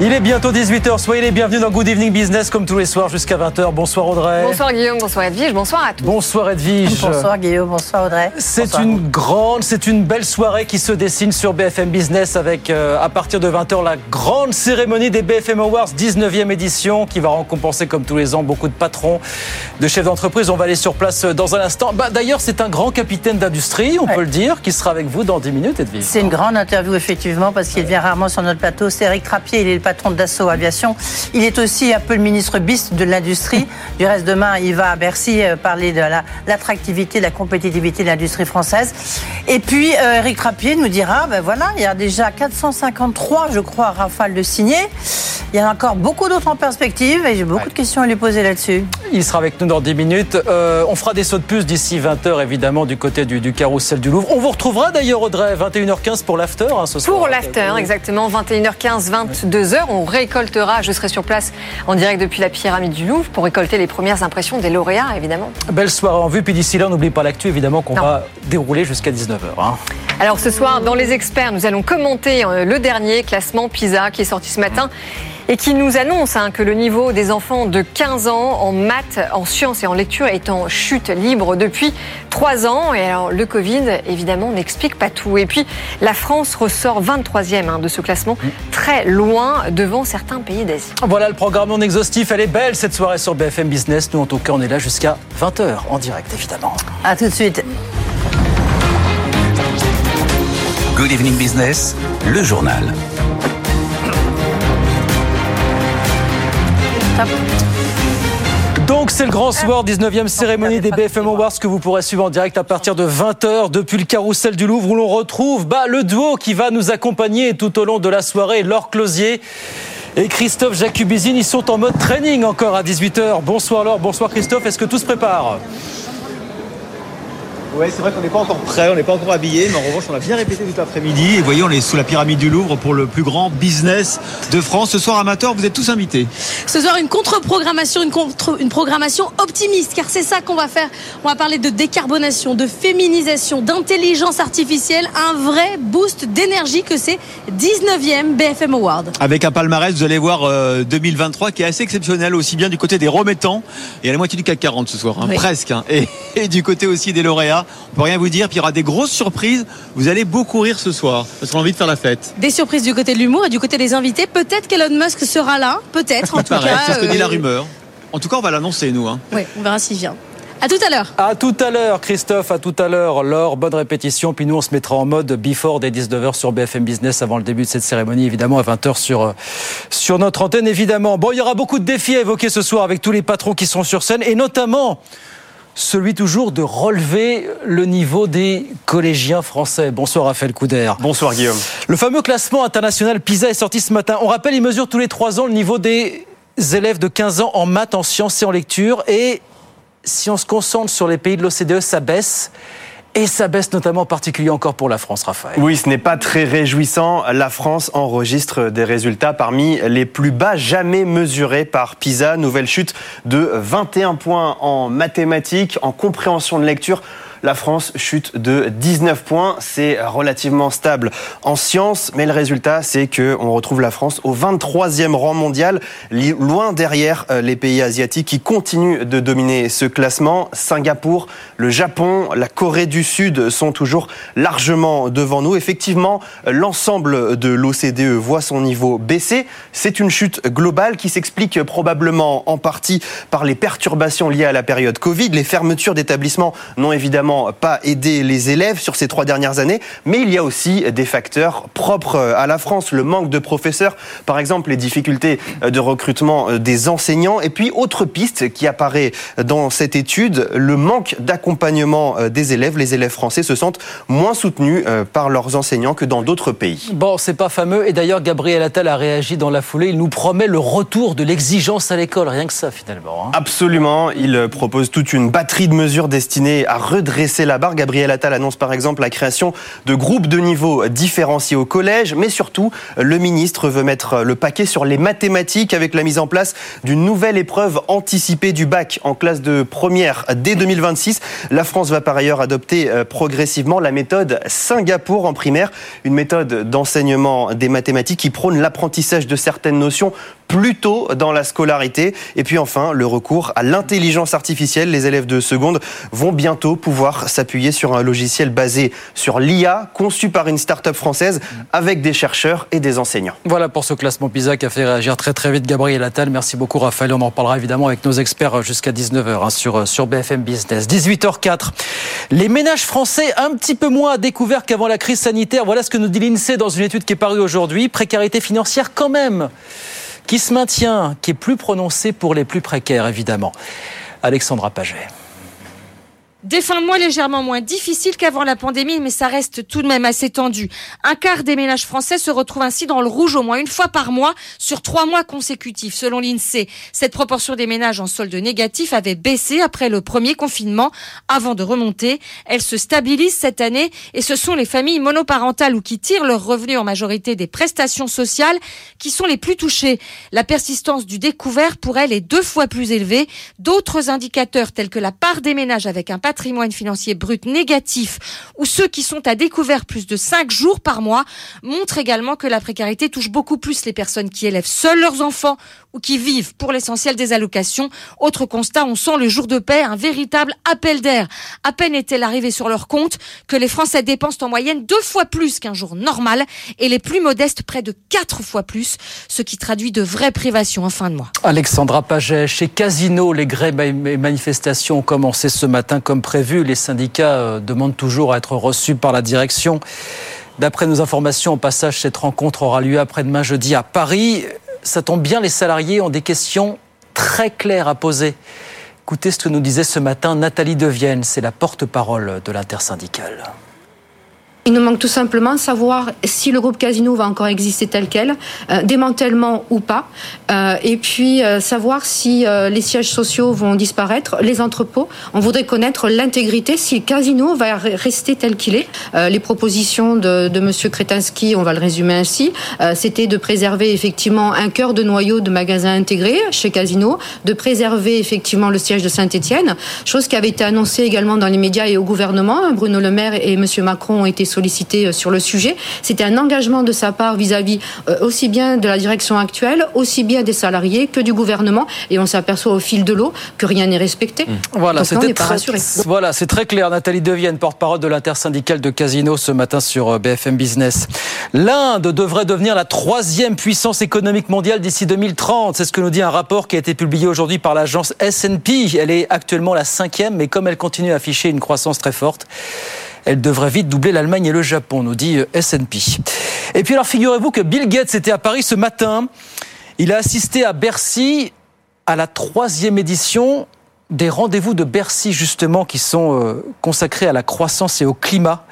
Il est bientôt 18h, soyez les bienvenus dans Good Evening Business comme tous les soirs jusqu'à 20h. Bonsoir Audrey. Bonsoir Guillaume, bonsoir Edwige, bonsoir à tous. Bonsoir Edwige. Bonsoir Guillaume, bonsoir Audrey. C'est une grande, c'est une belle soirée qui se dessine sur BFM Business avec euh, à partir de 20h la grande cérémonie des BFM Awards 19e édition qui va récompenser comme tous les ans beaucoup de patrons, de chefs d'entreprise. On va aller sur place euh, dans un instant. Bah, D'ailleurs, c'est un grand capitaine d'industrie, on Ouais. peut le dire, qui sera avec vous dans 10 minutes Edwige. C'est une grande interview effectivement parce qu'il vient rarement sur notre plateau. C'est Eric Trappier, il est le patron de Dassault Aviation. Il est aussi un peu le ministre bis de l'industrie. Du reste, demain, il va à Bercy euh, parler de la- l'attractivité, de la compétitivité de l'industrie française. Et puis, euh, Eric Trappier nous dira, ben voilà, il y a déjà 453, je crois, rafales de signés. Il y en a encore beaucoup d'autres en perspective et j'ai beaucoup de questions à lui poser là-dessus. Il sera avec nous dans 10 minutes. Euh, on fera des sauts de puce d'ici 20h, évidemment, du côté du, du carrousel du Louvre. On vous retrouvera d'ailleurs, Audrey, 21h15 pour l'after hein, ce soir. Pour l'after, exactement, 21h15, 22h, on récoltera, je serai sur place en direct depuis la pyramide du Louvre pour récolter les premières impressions des lauréats, évidemment. Belle soirée en vue. Puis d'ici là, n'oublie pas l'actu, évidemment, qu'on va dérouler jusqu'à 19h. hein. Alors ce soir, dans les experts, nous allons commenter euh, le dernier classement PISA qui est sorti ce matin et qui nous annonce hein, que le niveau des enfants de 15 ans en maths, en sciences et en lecture est en chute libre depuis 3 ans. Et alors le Covid, évidemment, n'explique pas tout. Et puis la France ressort 23e hein, de ce classement, très loin devant certains pays d'Asie. Voilà le programme non exhaustif. Elle est belle cette soirée sur BFM Business. Nous, en tout cas, on est là jusqu'à 20h en direct, évidemment. À tout de suite. Good evening business, le journal. Donc c'est le grand soir, 19e cérémonie des BFM Awards que vous pourrez suivre en direct à partir de 20h depuis le carrousel du Louvre où l'on retrouve bah, le duo qui va nous accompagner tout au long de la soirée, Laure Closier et Christophe Jacubizine. Ils sont en mode training encore à 18h. Bonsoir Laure, bonsoir Christophe, est-ce que tout se prépare? Ouais, c'est vrai qu'on n'est pas encore prêt, on n'est pas encore habillé, mais en revanche, on a bien répété tout l'après-midi. Et vous voyez, on est sous la pyramide du Louvre pour le plus grand business de France. Ce soir, amateur, vous êtes tous invités. Ce soir, une contre-programmation, une, contre- une programmation optimiste, car c'est ça qu'on va faire. On va parler de décarbonation, de féminisation, d'intelligence artificielle, un vrai boost d'énergie que c'est 19e BFM Award. Avec un palmarès, vous allez voir euh, 2023 qui est assez exceptionnel, aussi bien du côté des remettants et à la moitié du CAC 40 ce soir, hein, Oui. presque. hein. et, et du côté aussi des lauréats. On peut rien vous dire, puis il y aura des grosses surprises. Vous allez beaucoup rire ce soir, parce qu'on a envie de faire la fête. Des surprises du côté de l'humour et du côté des invités. Peut-être qu'Elon Musk sera là, peut-être en tout Pareil, cas. c'est ce que dit la euh, rumeur. En tout cas, on va l'annoncer, nous. Hein. Oui, on verra s'il vient. À tout à l'heure. À tout à l'heure, Christophe, à tout à l'heure. Laure, bonne répétition. Puis nous, on se mettra en mode before dès 19h sur BFM Business avant le début de cette cérémonie, évidemment, à 20h sur, euh, sur notre antenne, évidemment. Bon, il y aura beaucoup de défis à évoquer ce soir avec tous les patrons qui sont sur scène et notamment celui toujours de relever le niveau des collégiens français. Bonsoir, Raphaël Couder. Bonsoir Guillaume. Le fameux classement international PISA est sorti ce matin. On rappelle, il mesure tous les trois ans le niveau des élèves de 15 ans en maths, en sciences et en lecture. Et si on se concentre sur les pays de l'OCDE, ça baisse. Et ça baisse notamment en particulier encore pour la France, Raphaël. Oui, ce n'est pas très réjouissant. La France enregistre des résultats parmi les plus bas jamais mesurés par PISA. Nouvelle chute de 21 points en mathématiques, en compréhension de lecture. La France chute de 19 points. C'est relativement stable en sciences, mais le résultat, c'est que on retrouve la France au 23e rang mondial, loin derrière euh, les pays asiatiques qui continuent de dominer ce classement. Singapour, le Japon, la Corée du Sud sont toujours largement devant nous. Effectivement, l'ensemble de l'OCDE voit son niveau baisser. C'est une chute globale qui s'explique probablement en partie par les perturbations liées à la période Covid. Les fermetures d'établissements n'ont évidemment pas aidé les élèves sur ces trois dernières années, mais il y a aussi des facteurs propres à la France. Le manque de professeurs, par exemple les difficultés de recrutement des enseignants, et puis autre piste qui apparaît dans cette étude, le manque d'accompagnement des élèves. Les élèves français se sentent moins soutenus euh, par leurs enseignants que dans d'autres pays. Bon, c'est pas fameux. Et d'ailleurs, Gabriel Attal a réagi dans la foulée. Il nous promet le retour de l'exigence à l'école. Rien que ça, finalement. hein. Absolument, il propose toute une batterie de mesures destinées à redresser dresser la barre. Gabriel Attal annonce par exemple la création de groupes de niveau différenciés au collège, mais surtout, le ministre veut mettre le paquet sur les mathématiques avec la mise en place d'une nouvelle épreuve anticipée du bac en classe de première dès 2026. La France va par ailleurs adopter euh, progressivement la méthode Singapour en primaire, une méthode d'enseignement des mathématiques qui prône l'apprentissage de certaines notions plus tôt dans la scolarité. Et puis enfin, le recours à l'intelligence artificielle. Les élèves de seconde vont bientôt pouvoir s'appuyer sur un logiciel basé sur l'IA, conçu par une start-up française avec des chercheurs et des enseignants. Voilà pour ce classement PISA qui a fait réagir très très vite Gabriel Attal. Merci beaucoup Raphaël. On en reparlera évidemment avec nos experts jusqu'à 19h hein, sur, sur BFM Business. 18h04. Les ménages français un petit peu moins à découvert qu'avant la crise sanitaire. Voilà ce que nous dit l'INSEE dans une étude qui est parue aujourd'hui. Précarité financière quand même qui se maintient, qui est plus prononcé pour les plus précaires, évidemment. Alexandra Paget. Des fins de mois légèrement moins difficiles qu'avant la pandémie, mais ça reste tout de même assez tendu. Un quart des ménages français se retrouvent ainsi dans le rouge au moins une fois par mois sur trois mois consécutifs, selon l'INSEE. Cette proportion des ménages en solde négatif avait baissé après le premier confinement, avant de remonter. Elle se stabilise cette année et ce sont les familles monoparentales ou qui tirent leurs revenus en majorité des prestations sociales qui sont les plus touchées. La persistance du découvert pour elles est deux fois plus élevée. D'autres indicateurs tels que la part des ménages avec un patrimoine financier brut négatif ou ceux qui sont à découvert plus de 5 jours par mois montrent également que la précarité touche beaucoup plus les personnes qui élèvent seuls leurs enfants ou qui vivent pour l'essentiel des allocations. Autre constat, on sent le jour de paix un véritable appel d'air. À peine est-elle arrivée sur leur compte que les Français dépensent en moyenne deux fois plus qu'un jour normal et les plus modestes près de quatre fois plus, ce qui traduit de vraies privations en fin de mois. Alexandra Paget, chez Casino, les grèves et manifestations ont commencé ce matin comme Les syndicats euh, demandent toujours à être reçus par la direction. D'après nos informations, au passage, cette rencontre aura lieu après-demain jeudi à Paris. Ça tombe bien, les salariés ont des questions très claires à poser. Écoutez ce que nous disait ce matin Nathalie Devienne, c'est la porte-parole de l'intersyndicale. Il nous manque tout simplement savoir si le groupe Casino va encore exister tel quel, euh, démantèlement ou pas, euh, et puis euh, savoir si les sièges sociaux vont disparaître, les entrepôts. On voudrait connaître l'intégrité, si Casino va rester tel qu'il est. Les propositions de, de Monsieur Kretinsky, on va le résumer ainsi, c'était de préserver effectivement un cœur de noyau de magasins intégrés chez Casino, de préserver effectivement le siège de Saint-Étienne, chose qui avait été annoncée également dans les médias et au gouvernement. Bruno Le Maire et Monsieur Macron ont été sollicité euh, sur le sujet. C'était un engagement de sa part vis-à-vis -vis, aussi bien de la direction actuelle, aussi bien des salariés que du gouvernement. Et on s'aperçoit au fil de l'eau que rien n'est respecté. Mmh. Voilà, c'était très, voilà, c'est très clair. Nathalie Devienne, porte-parole de l'intersyndicale de Casino ce matin sur euh, BFM Business. L'Inde devrait devenir la troisième puissance économique mondiale d'ici 2030. C'est ce que nous dit un rapport qui a été publié aujourd'hui par l'agence S&P. Elle est actuellement la cinquième, mais comme elle continue à afficher une croissance très forte, elle devrait vite doubler l'Allemagne et le Japon, nous dit euh, S&P. Et puis alors figurez-vous que Bill Gates était à Paris ce matin. Il a assisté à Bercy à la troisième édition des rendez-vous de Bercy justement qui sont euh, consacrés à la croissance et au climat.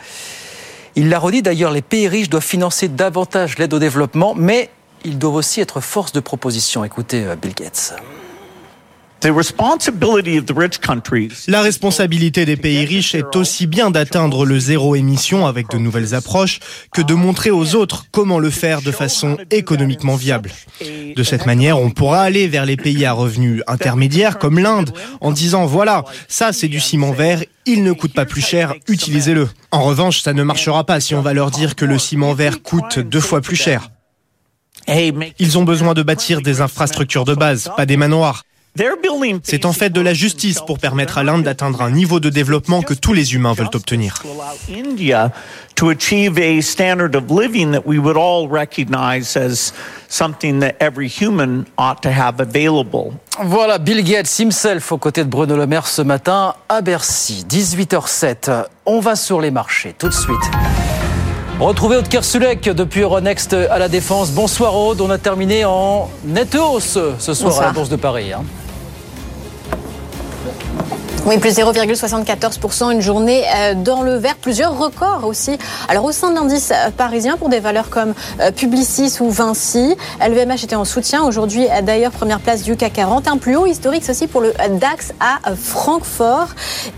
Il l'a redit d'ailleurs, les pays riches doivent financer davantage l'aide au développement, mais ils doivent aussi être force de proposition. Écoutez euh, Bill Gates. La responsabilité des pays riches est aussi bien d'atteindre le zéro émission avec de nouvelles approches que de montrer aux autres comment le faire de façon économiquement viable. De cette manière, on pourra aller vers les pays à revenus intermédiaires comme l'Inde en disant voilà, ça c'est du ciment vert, il ne coûte pas plus cher, utilisez-le. En revanche, ça ne marchera pas si on va leur dire que le ciment vert coûte deux fois plus cher. Ils ont besoin de bâtir des infrastructures de base, pas des manoirs. C'est en fait de la justice pour permettre à l'Inde d'atteindre un niveau de développement que tous les humains veulent obtenir. Voilà Bill Gates himself aux côtés de Bruno Le Maire ce matin à Bercy, 18h07. On va sur les marchés tout de suite. Retrouvez Aude Kersulek depuis Euronext à la Défense. Bonsoir Aude, on a terminé en nette hausse ce soir Bonsoir. à la Bourse de Paris. Hein. Oui, plus 0,74%, une journée euh, dans le vert, plusieurs records aussi. Alors au sein de l'indice euh, parisien, pour des valeurs comme euh, Publicis ou Vinci, LVMH était en soutien. Aujourd'hui, d'ailleurs, première place du CAC 40. Un plus haut historique aussi pour le DAX à Francfort.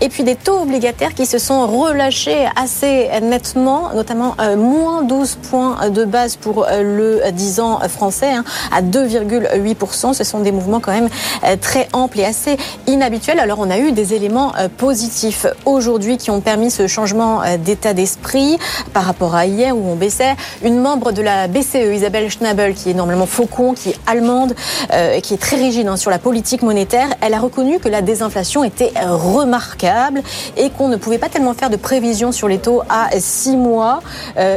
Et puis des taux obligataires qui se sont relâchés assez nettement, notamment moins 12 points de base pour le 10 ans français, hein, à 2,8%. Ce sont des mouvements quand même très amples et assez inhabituels. Alors on a eu des éléments euh, positifs aujourd'hui qui ont permis ce changement euh, d'état d'esprit par rapport à hier où on baissait. Une membre de la BCE, Isabelle Schnabel, qui est normalement faucon, qui est allemande, euh, qui est très rigide hein, sur la politique monétaire, elle a reconnu que la désinflation était remarquable et qu'on ne pouvait pas tellement faire de prévisions sur les taux à six mois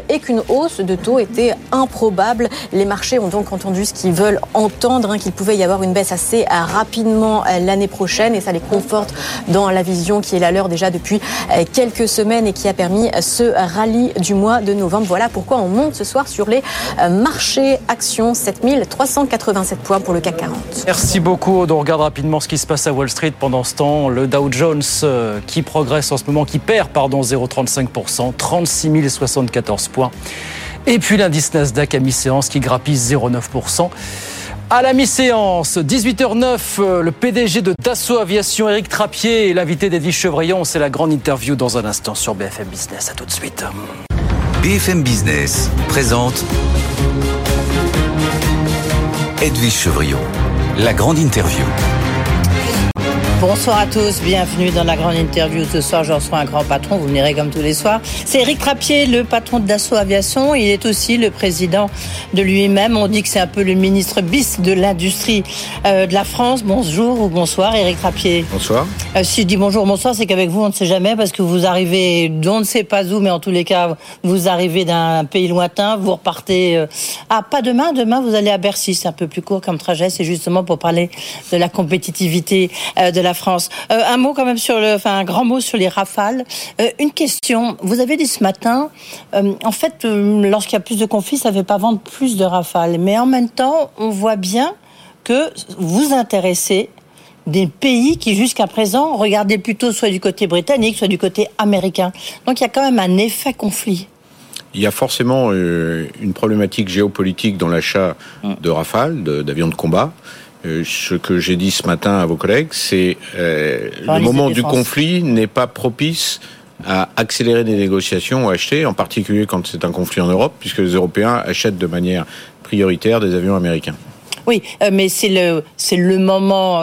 et qu'une hausse de taux était improbable. Les marchés ont donc entendu ce qu'ils veulent entendre, hein, qu'il pouvait y avoir une baisse assez rapidement l'année prochaine et ça les conforte dans la vision qui est la leur déjà depuis euh, quelques semaines et qui a permis ce rallye du mois de novembre. Voilà pourquoi on monte ce soir sur les euh, marchés actions 7387 points pour le CAC 40. Merci beaucoup. On regarde rapidement ce qui se passe à Wall Street pendant ce temps. Le Dow Jones euh, qui progresse en ce moment, qui perd pardon 0,35%, 36 074 points. Et puis l'indice Nasdaq à mi-séance qui grappille 0,9%. À la mi-séance, 18h09, euh, le PDG de Dassault Aviation, Eric Trappier, et l'invité d'Edwige Chevrillon. C'est la grande interview dans un instant sur BFM Business. À tout de suite. BFM Business présente Edwige Chevrillon, la grande interview. Bonsoir à tous, bienvenue dans la grande interview. Ce soir, je reçois un grand patron, vous venirez comme tous les soirs. C'est Eric Trappier, le patron de Dassault Aviation. Il est aussi le président de lui-même. On dit que c'est un peu le ministre bis de l'industrie euh, de la France. Bonjour ou bonsoir, Eric Trappier. Bonsoir. Euh, si je dis bonjour, bonsoir, c'est qu'avec vous, on ne sait jamais parce que vous arrivez d'on ne sait pas où, mais en tous les cas, vous arrivez d'un pays lointain, vous repartez. Euh, ah, pas demain, demain, vous allez à Bercy. C'est un peu plus court comme trajet. C'est justement pour parler de la compétitivité de la France. Euh, un mot quand même sur le, enfin un grand mot sur les rafales. Euh, une question. Vous avez dit ce matin, euh, en fait, lorsqu'il y a plus de conflits, ça ne veut pas vendre plus de rafales. Mais en même temps, on voit bien que vous intéressez des pays qui jusqu'à présent regardaient plutôt soit du côté britannique, soit du côté américain. Donc il y a quand même un effet conflit. Il y a forcément une problématique géopolitique dans l'achat hum. de rafales, d'avions de combat. Euh, ce que j'ai dit ce matin à vos collègues, c'est euh, le moment du conflit n'est pas propice à accélérer des négociations ou acheter, en particulier quand c'est un conflit en Europe, puisque les Européens achètent de manière prioritaire des avions américains. Oui, euh, mais c'est le c'est le moment,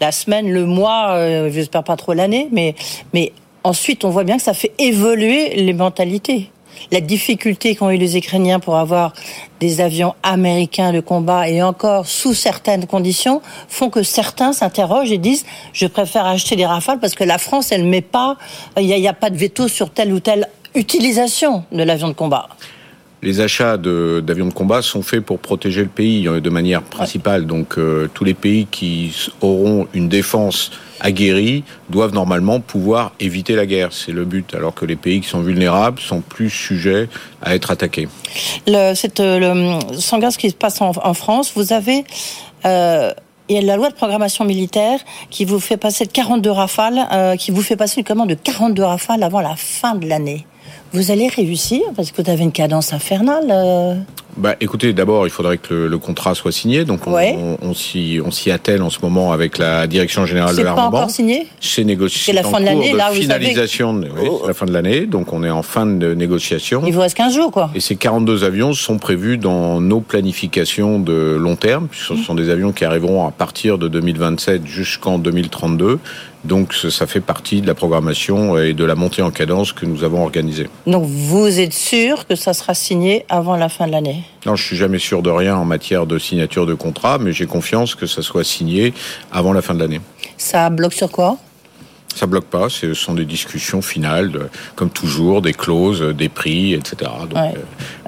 la semaine, le mois, j'espère pas trop l'année, mais mais ensuite on voit bien que ça fait évoluer les mentalités la difficulté qu'ont eu les Ukrainiens pour avoir des avions américains de combat et encore sous certaines conditions font que certains s'interrogent et disent je préfère acheter des Rafales parce que la France elle met pas il n'y a, pas de veto sur telle ou telle utilisation de l'avion de combat. Les achats d'avions de, combat sont faits pour protéger le pays euh, de manière principale. Donc euh, tous les pays qui auront une défense aguerris doivent normalement pouvoir éviter la guerre. C'est le but. Alors que les pays qui sont vulnérables sont plus sujets à être attaqués. Le, cette, le, sans ce qui se passe en, France, vous avez... Euh, il y a la loi de programmation militaire qui vous fait passer de 42 rafales, euh, qui vous fait passer une commande de 42 rafales avant la fin de l'année. Vous allez réussir parce que vous avez une cadence infernale. Euh. Bah, écoutez, d'abord, il faudrait que le, contrat soit signé. Donc, on, on, s'y attelle en ce moment avec la direction générale de l'armement. C'est pas encore signé C'est négocié. C'est la fin de l'année, là, finalisation. Vous savez... oui, la fin de l'année. Donc, on est en fin de négociation. Il vous reste 15 jours, quoi. Et ces 42 avions sont prévus dans nos planifications de long terme, puisque ce mmh. sont des avions qui arriveront à partir de 2027 jusqu'en 2032. Donc ça fait partie de la programmation et de la montée en cadence que nous avons organisée. Donc vous êtes sûr que ça sera signé avant la fin de l'année? Non, je suis jamais sûr de rien en matière de signature de contrat, mais j'ai confiance que ça soit signé avant la fin de l'année. Ça bloque sur quoi? Ça bloque pas, ce sont des discussions finales, comme toujours, des clauses, des prix, etc. Donc euh,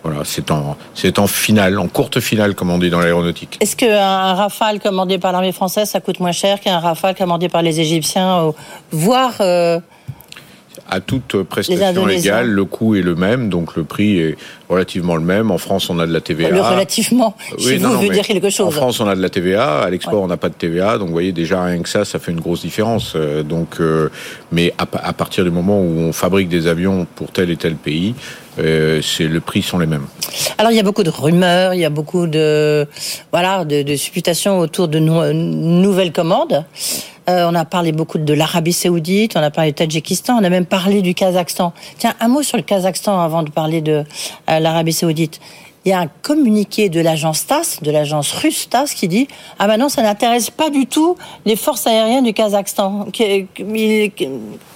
voilà, c'est en, c'est en finale, en courte finale, comme on dit dans l'aéronautique. Est-ce qu'un Rafale commandé par l'armée française, ça coûte moins cher qu'un Rafale commandé par les Égyptiens, voire euh, À toute prestation égale, le coût est le même, donc le prix est relativement le même. En France, on a de la TVA. Le relativement, oui, vous veut dire quelque chose. En France, on a de la TVA. À l'export, on n'a pas de TVA. Donc, vous voyez, déjà, rien que ça, ça fait une grosse différence. Euh, donc, euh, mais à, à, partir du moment où on fabrique des avions pour tel et tel pays, euh, c'est le prix sont les mêmes. Alors il y a beaucoup de rumeurs, il y a beaucoup de voilà de, de supputations autour de nouvelles commandes. Euh, on a parlé beaucoup de l'Arabie Saoudite, on a parlé du Tadjikistan, on a même parlé du Kazakhstan. Tiens, un mot sur le Kazakhstan avant de parler de euh, l'Arabie Saoudite il y a un communiqué de l'agence TAS, de l'agence russe TAS, qui dit Ah ben non, ça n'intéresse pas du tout les forces aériennes du Kazakhstan.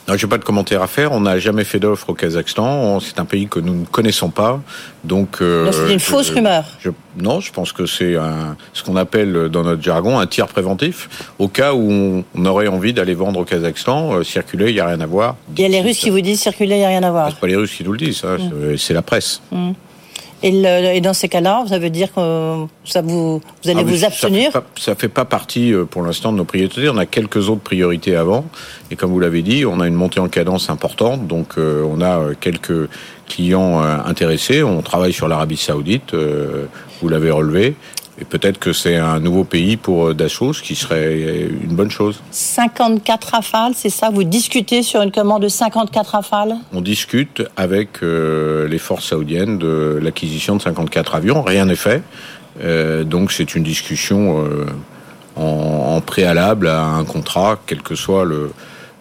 Non, j'ai pas de commentaire à faire. On n'a jamais fait d'offre au Kazakhstan. C'est un pays que nous ne connaissons pas. Donc, euh, c'est une fausse rumeur. non, je pense que c'est ce qu'on appelle dans notre jargon un tir préventif. Au cas où on, aurait envie d'aller vendre au Kazakhstan, euh, circuler, il n'y a rien à voir. Il y a les Russes qui vous disent circuler, il n'y a rien à voir. C'est pas les Russes qui nous le disent, mm. c'est la presse. Mm. Et, dans ces cas-là, ça veut dire que ça vous, vous allez ah, vous abstenir Ça ne fait, pas partie euh, pour l'instant de nos priorités. On a quelques autres priorités avant. Et comme vous l'avez dit, on a une montée en cadence importante. Donc euh, on a euh, quelques clients intéressés. On travaille sur l'Arabie saoudite, vous l'avez relevé. Et peut-être que c'est un nouveau pays pour euh, Dassault, ce qui serait une bonne chose. 54 rafales, c'est ça? Vous discutez sur une commande de 54 rafales? On discute avec euh, les forces saoudiennes de l'acquisition de 54 avions. Rien n'est fait. Euh, donc c'est une discussion en, préalable à un contrat, quel que soit le,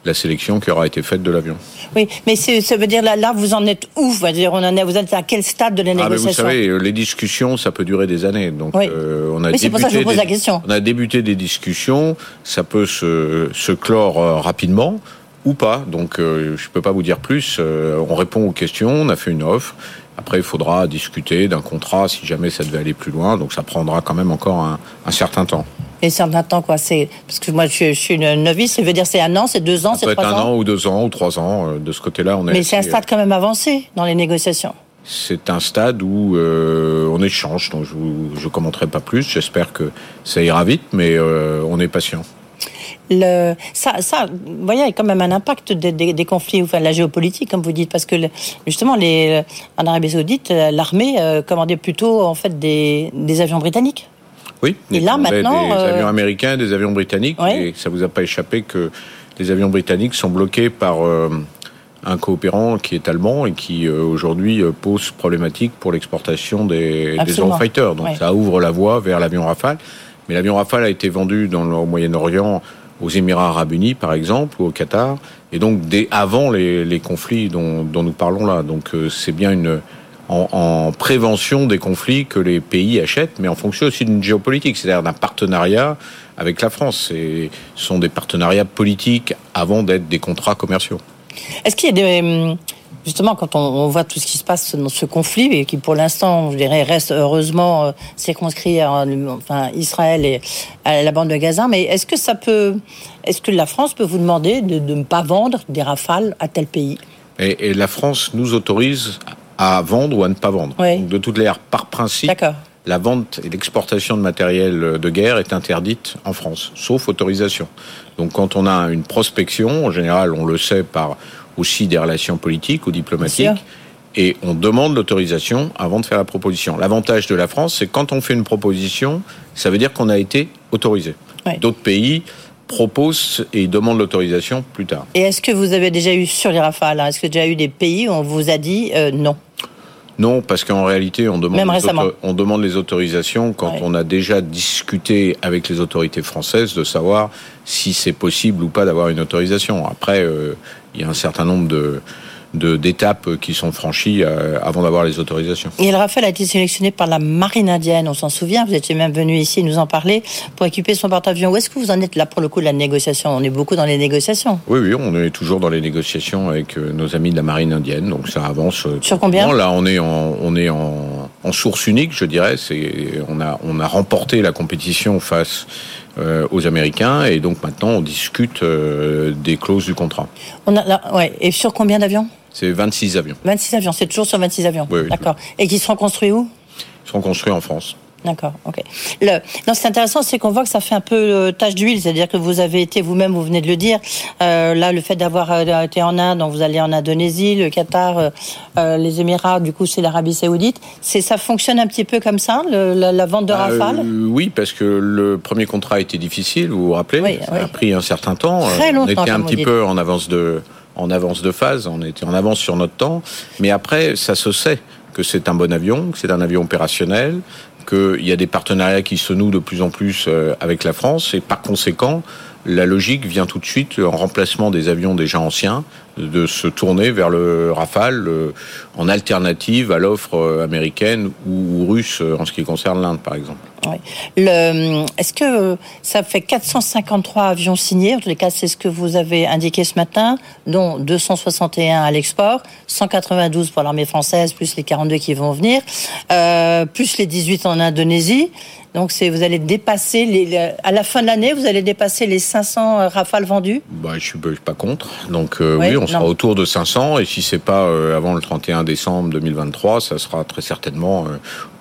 la sélection qui aura été faite de l'avion. Oui, mais ça veut dire là, là, vous en êtes où? Dire, on en est, Vous êtes à quel stade de la négociation ah, Vous savez, euh, les discussions, ça peut durer des années. Donc, euh, on a mais c'est pour ça que je vous pose la question. On a débuté des discussions, ça peut se, se clore euh, rapidement ou pas. Donc, je ne peux pas vous dire plus. on répond aux questions, on a fait une offre. Après, il faudra discuter d'un contrat si jamais ça devait aller plus loin. Donc, ça prendra quand même encore un, un certain temps. Et certain temps, quoi. C'est parce que moi, je, suis une novice. Ça veut dire c'est un an, c'est deux ans, c'est trois ans. Peut être un an ou deux ans ou trois ans. Euh, de ce côté-là, on est. Mais c'est un stade quand même avancé dans les négociations. C'est un stade où euh, on échange. Donc je ne commenterai pas plus. J'espère que ça ira vite, mais euh, on est patient. Le, ça, ça, vous voyez, il y a quand même un impact des, conflits, enfin, la géopolitique, comme vous dites, parce que justement, les, en Arabie Saoudite, l'armée commandait plutôt en fait des, des avions britanniques. Oui, et là maintenant, des euh, avions américains, des avions britanniques, et ça vous a pas échappé que les avions britanniques sont bloqués par euh, un coopérant qui est allemand et qui euh, aujourd'hui pose problématique pour l'exportation des, des Eurofighters. Donc ça ouvre la voie vers l'avion Rafale. Mais l'avion Rafale a été vendu dans le Moyen-Orient aux Émirats Arabes Unis, par exemple, ou au Qatar, et donc dès avant les, les conflits dont, dont, nous parlons là. Donc c'est bien une en, prévention des conflits que les pays achètent, mais en fonction aussi d'une géopolitique, c'est-à-dire d'un partenariat avec la France. Ce sont des partenariats politiques avant d'être des contrats commerciaux. Est-ce qu'il y a des hum, justement, quand on, voit tout ce qui se passe dans ce conflit, et qui pour l'instant, je dirais, reste heureusement euh, circonscrit à enfin, Israël et à la bande de Gaza, mais est-ce que ça peut, est-ce que la France peut vous demander de, ne pas vendre des rafales à tel pays? Et, et, la France nous autorise à vendre ou à ne pas vendre. de toutes les par principe, la vente et l'exportation de matériel de guerre est interdite en France, sauf autorisation. Donc quand on a une prospection, en général on le sait par aussi des relations politiques ou diplomatiques, et on demande l'autorisation avant de faire la proposition. L'avantage de la France, c'est quand on fait une proposition, ça veut dire qu'on a été autorisé. D'autres pays proposent et demandent l'autorisation plus tard. Et est-ce que vous avez déjà eu sur les rafales, hein, est-ce que déjà eu des pays où on vous a dit euh, non? Non, parce qu'en réalité, on demande, les on demande les autorisations quand on a déjà discuté avec les autorités françaises de savoir si c'est possible ou pas d'avoir une autorisation. Après, euh, il y a un certain nombre de, d'étapes qui sont franchies euh, avant d'avoir les autorisations. Et le Rafale a été sélectionné par la marine indienne, on s'en souvient, vous étiez même venu ici nous en parler, pour équiper son porte-avions. Où est-ce que vous en êtes là pour le coup de la négociation? On est beaucoup dans les négociations. Oui, oui, on est toujours dans les négociations avec euh, nos amis de la marine indienne, donc ça avance. Euh, Sur combien? Là, on est en, on est en, en source unique, je dirais. On a, on a remporté la compétition face aux Américains et donc maintenant on discute des clauses du contrat. On a, là, ouais. Et sur combien d'avions? C'est 26 avions. 26 avions, c'est toujours sur 26 avions. Oui, D'accord. Et qui seront construits où? Ils seront construits en France. D'accord, ok. Le, non, c'est intéressant, c'est qu'on voit que ça fait un peu euh, tache d'huile, c'est-à-dire que vous avez été vous-même, vous venez de le dire, euh, là, le fait d'avoir euh, été en Inde, donc vous allez en Indonésie, le Qatar, euh, les Émirats, du coup, c'est l'Arabie Saoudite. C'est ça fonctionne un petit peu comme ça, le, la, la, vente de bah, Rafale? Oui, parce que le premier contrat a été difficile, vous vous rappelez oui, Ça oui. a pris un certain temps. Très longtemps. On était un petit peu en avance de en avance de phase, on était en avance sur notre temps, mais après, ça se sait que c'est un bon avion, que c'est un avion opérationnel, qu'il y a des partenariats qui se nouent de plus en plus euh, avec la France et par conséquent, la logique vient tout de suite en remplacement des avions déjà anciens de se tourner vers le Rafale euh, en alternative à l'offre euh, américaine ou russe en ce qui concerne l'Inde par exemple. Oui. Est-ce que ça fait 453 avions signés? En tous les cas, c'est ce que vous avez indiqué ce matin, dont 261 à l'export, 192 pour l'armée française, plus les 42 qui vont venir, euh, plus les 18 en Indonésie. Donc c'est vous allez dépasser les, à la fin de l'année, vous allez dépasser les 500 euh, rafales vendus. Bah, je suis pas contre. Donc euh, oui, oui, on sera autour de 500 et si c'est pas euh, avant le 31 décembre 2023, ça sera très certainement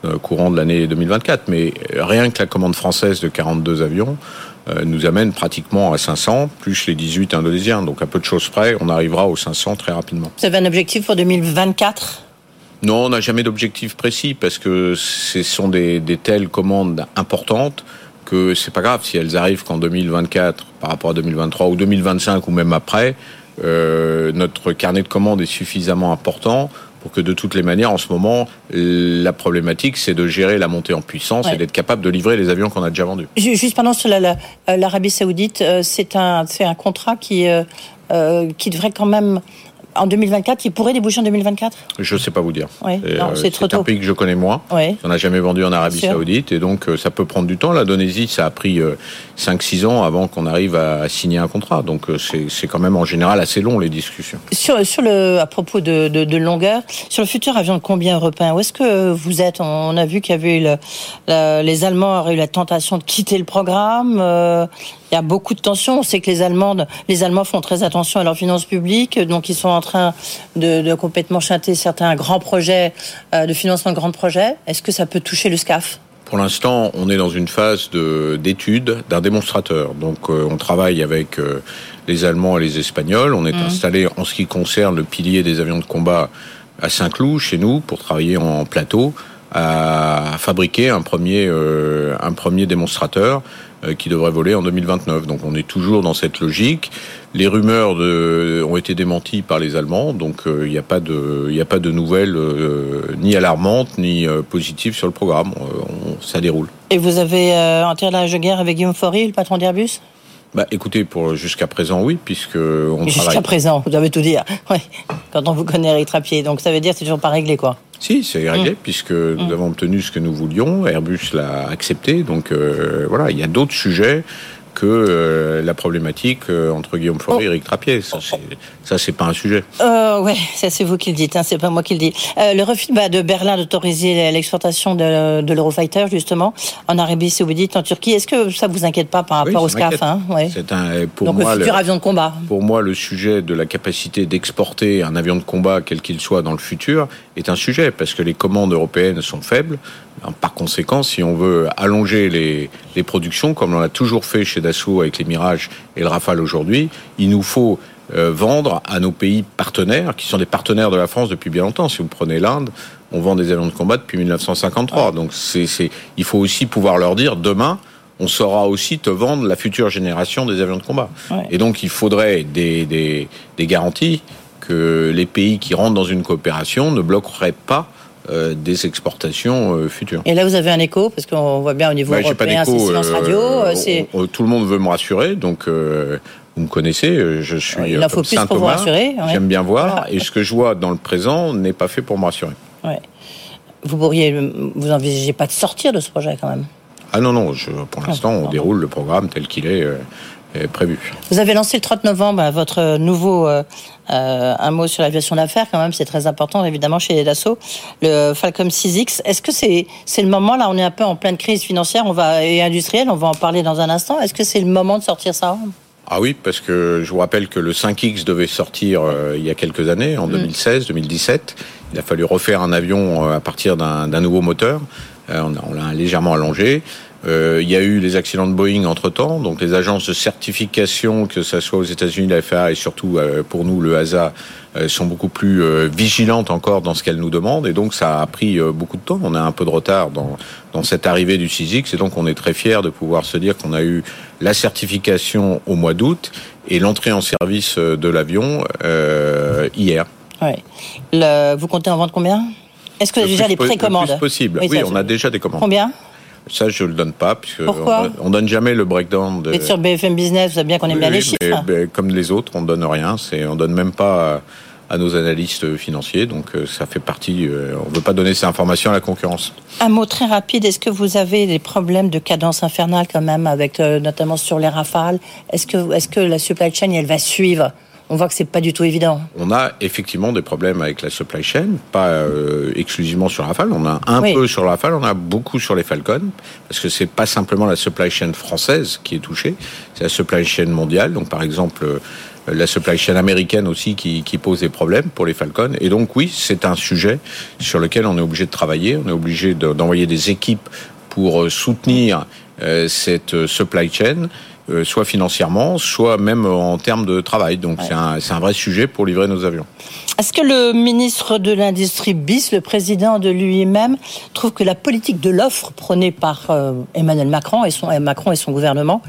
euh, courant de l'année 2024. Mais rien que la commande française de 42 avions nous amène pratiquement à 500 plus les 18 indonésiens. Donc à peu de choses près, on arrivera aux 500 très rapidement. Vous avez un objectif pour 2024 non, on n'a jamais d'objectif précis parce que ce sont des, des, telles commandes importantes que c'est pas grave si elles arrivent qu'en 2024 par rapport à 2023 ou 2025 ou même après. Euh, notre carnet de commandes est suffisamment important pour que de toutes les manières, en ce moment, la problématique, c'est de gérer la montée en puissance ouais. et d'être capable de livrer les avions qu'on a déjà vendus. Juste pendant cela, l'Arabie Saoudite, euh, c'est un, un contrat qui, euh, qui devrait quand même en 2024, il pourrait déboucher en 2024 Je ne sais pas vous dire. Oui, c'est trop tôt. un pays que je connais moins. On n'a jamais vendu en Arabie Saoudite et donc ça peut prendre du temps. L'Indonésie, ça a pris 5-6 ans avant qu'on arrive à, signer un contrat. Donc c'est quand même en général assez long les discussions. Sur, sur le, à propos de, de, de, longueur, sur le futur avion de combien européen, où est-ce que vous êtes? On a vu qu'il y avait eu le, le, les Allemands auraient eu la tentation de quitter le programme. Il y a beaucoup de tensions. On sait que les Allemandes, les Allemands font très attention à leurs finances publiques, donc ils sont en train de, de complètement chanter certains grands projets euh, de financement de grands projets. Est-ce que ça peut toucher le SCAF? Pour l'instant, on est dans une phase d'étude d'un démonstrateur. Donc, euh, on travaille avec euh, les Allemands et les Espagnols. On est mmh. installé en ce qui concerne le pilier des avions de combat à Saint-Cloud, chez nous, pour travailler en plateau, à fabriquer un premier, euh, un premier démonstrateur qui devrait voler en 2029. Donc on est toujours dans cette logique. Les rumeurs de, ont été démenties par les Allemands, donc il euh, n'y a pas de, il a pas de nouvelles euh, ni alarmantes ni euh, positives sur le programme. On, ça déroule. Et vous avez euh, en tirage de guerre avec Guillaume Faury, le patron d'Airbus? Bah, écoutez, pour jusqu'à présent, oui, puisque on Jusqu'à présent, vous avez tout dire. Ouais. Quand on vous connaît, Eric Trappier. Donc ça veut dire que c'est toujours pas réglé, quoi. Si, c'est réglé, mmh. puisque nous mmh. avons obtenu ce que nous voulions. Airbus l'a accepté. Donc euh, voilà, il y a d'autres sujets que euh, la problématique euh, entre Guillaume Fauré oh. et Eric Trappier. Ça, c'est pas un sujet. Euh, ouais, ça c'est vous qui le dites, hein, c'est pas moi qui le dis. Le refus bah, de Berlin d'autoriser l'exportation de, de l'Eurofighter justement en Arabie Saoudite, en Turquie, est-ce que ça vous inquiète pas par rapport oui, au SCAF hein ouais. C'est un pour Donc, moi le futur avion de combat. Pour moi, le sujet de la capacité d'exporter un avion de combat quel qu'il soit dans le futur est un sujet parce que les commandes européennes sont faibles. Par conséquent, si on veut allonger les, les productions, comme on l'a toujours fait chez Dassault avec les Mirage et le Rafale aujourd'hui, il nous faut euh, vendre à nos pays partenaires, qui sont des partenaires de la France depuis bien longtemps. Si vous prenez l'Inde, on vend des avions de combat depuis 1953. Ouais. Donc c'est, c'est, il faut aussi pouvoir leur dire, demain, on saura aussi te vendre la future génération des avions de combat. Ouais. Et donc il faudrait des, des, des garanties que les pays qui rentrent dans une coopération ne bloqueraient pas euh, des exportations euh, futures. Et là, vous avez un écho, parce qu'on voit bien au niveau bah, européen, c'est silence radio. Euh, on, tout le monde veut me rassurer, donc vous me connaissez, je suis Il en faut plus pour vous rassurer. Ouais. J'aime bien voir, et ce que je vois dans le présent n'est pas fait pour me rassurer. Ouais. Vous pourriez, vous n'envisagez pas de sortir de ce projet quand même? Ah non, non, je, pour l'instant, on déroule le programme tel qu'il est prévu. Vous avez lancé le 30 novembre votre nouveau euh, euh, un mot sur l'aviation d'affaires quand même, c'est très important évidemment chez Dassault, le Falcom 6X. Est-ce que c'est c'est le moment là, on est un peu en pleine crise financière, on va et industrielle, on va en parler dans un instant. Est-ce que c'est le moment de sortir ça? Ah oui, parce que je vous rappelle que le 5X devait sortir euh, il y a quelques années, en 2016, 2017. Il a fallu refaire un avion à partir d'un nouveau moteur. on l'a légèrement allongé. Euh, il y a eu les accidents de Boeing entre-temps, donc les agences de certification, que ce soit aux États-Unis, la FAA et surtout euh, pour nous le HASA, euh, sont beaucoup plus vigilantes encore dans ce qu'elles nous demandent, et donc ça a pris beaucoup de temps. On a un peu de retard dans, dans cette arrivée du 6X, et donc on est très fiers de pouvoir se dire qu'on a eu la certification au mois d'août et l'entrée en service de l'avion hier. Ouais. Le, vous comptez en vendre combien? Est-ce que vous avez déjà les précommandes Le plus possible. Oui, on a déjà des commandes. Combien? Ça, je le donne pas, puisque Pourquoi on, donne jamais le breakdown. De... Vous êtes sur BFM Business, vous savez bien qu'on aime bien les chiffres. Mais, comme les autres, on donne rien. C'est, on donne même pas à, nos analystes financiers. Donc, euh, ça fait partie. Euh, on veut pas donner ces informations à la concurrence. Un mot très rapide. Est-ce que vous avez des problèmes de cadence infernale quand même, avec euh, notamment sur les rafales? Est-ce que, est-ce que la supply chain, elle va suivre? On voit que c'est pas du tout évident. On a effectivement des problèmes avec la supply chain, pas euh, exclusivement sur Rafale. On a un peu sur Rafale, on a beaucoup sur les Falcon, parce que c'est pas simplement la supply chain française qui est touchée, c'est la supply chain mondiale. Donc par exemple euh, la supply chain américaine aussi qui, pose des problèmes pour les Falcon. Et donc oui, c'est un sujet sur lequel on est obligé de travailler. On est obligé d'envoyer des équipes pour euh, soutenir cette supply chain. Euh, soit financièrement, soit même en termes de travail. Donc c'est un, un, vrai sujet pour livrer nos avions. Est-ce que le ministre de l'Industrie BIS, le président de lui-même, trouve que la politique de l'offre prônée par euh, Emmanuel Macron et, son, Macron et son gouvernement,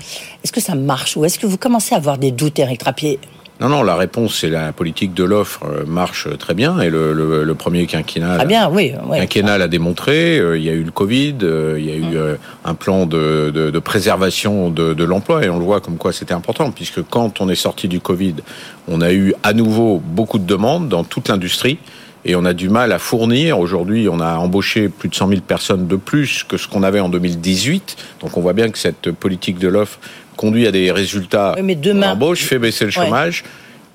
est-ce que ça marche? Ou est-ce que vous commencez à avoir des doutes, Eric Trappier? Non, non, la réponse, c'est la politique de l'offre euh, marche très bien et le, le, le premier quinquennat, très bien, oui, quinquennat l'a démontré. Euh, il y a eu le Covid, euh, il y a eu mm. un plan de, de, de préservation de, de l'emploi et on le voit comme quoi c'était important puisque quand on est sorti du Covid, on a eu à nouveau beaucoup de demandes dans toute l'industrie et on a du mal à fournir. Aujourd'hui, on a embauché plus de 100 000 personnes de plus que ce qu'on avait en 2018. Donc on voit bien que cette politique de l'offre conduit à des résultats mais demain, d'embauche, fait baisser le chômage.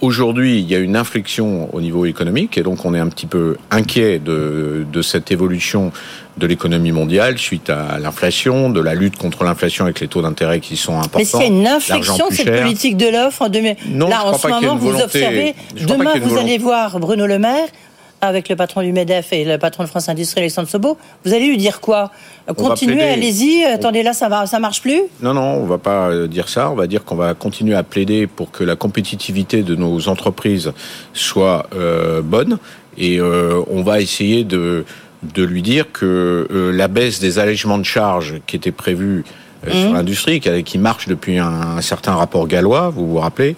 Aujourd'hui, il y a une inflexion au niveau économique et donc on est un petit peu inquiet de, de cette évolution de l'économie mondiale suite à l'inflation, de la lutte contre l'inflation avec les taux d'intérêt qui sont importants. Mais s'il y a une inflexion, cette politique de l'offre, non, là en ce moment, vous observez, demain vous allez voir Bruno Le Maire avec le patron du MEDEF et le patron de France Industrie, Alexandre Sobo, vous allez lui dire quoi Continuez, allez-y, attendez là, ça va, ça marche plus Non, non, on va pas euh, dire ça. On va dire qu'on va continuer à plaider pour que la compétitivité de nos entreprises soit euh, bonne et euh, on va essayer de, de lui dire que la baisse des allègements de charges qui était prévue euh, sur mmh. l'industrie, qui, marche depuis un, certain rapport gallois, vous vous rappelez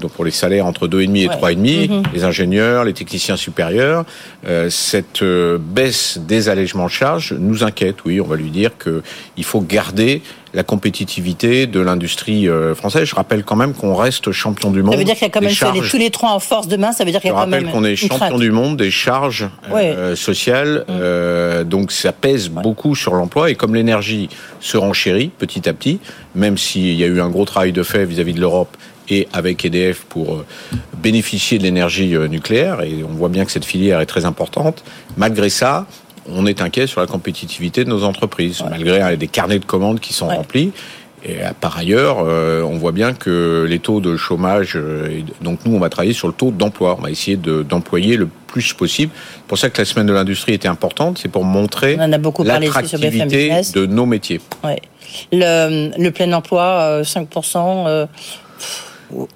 donc, pour les salaires entre 2,5 et 3,5, mmh. les ingénieurs, les techniciens supérieurs, euh, cette euh, baisse des allègements de charges nous inquiète. Oui, on va lui dire qu'il faut garder la compétitivité de l'industrie euh, française. Je rappelle quand même qu'on reste champion du monde. Ça veut dire qu'il y a quand même tous les trois en force demain. Ça veut dire qu'il y a quand même. Je rappelle qu'on est champion du monde des charges euh, sociales. Euh, donc ça pèse beaucoup sur l'emploi et comme l'énergie se renchérit petit à petit, même s'il y a eu un gros travail de fait vis-à-vis -vis de l'Europe et avec EDF pour bénéficier de l'énergie nucléaire, et on voit bien que cette filière est très importante. Malgré ça, on est inquiet sur la compétitivité de nos entreprises, malgré des carnets de commandes qui sont remplis. Et euh, par ailleurs, euh, on voit bien que les taux de chômage, euh, donc nous, on va travailler sur le taux d'emploi. On va essayer d'employer le plus possible. C'est pour ça que la semaine de l'industrie était importante, c'est pour montrer l'attractivité de nos métiers. Le, le plein emploi, 5%.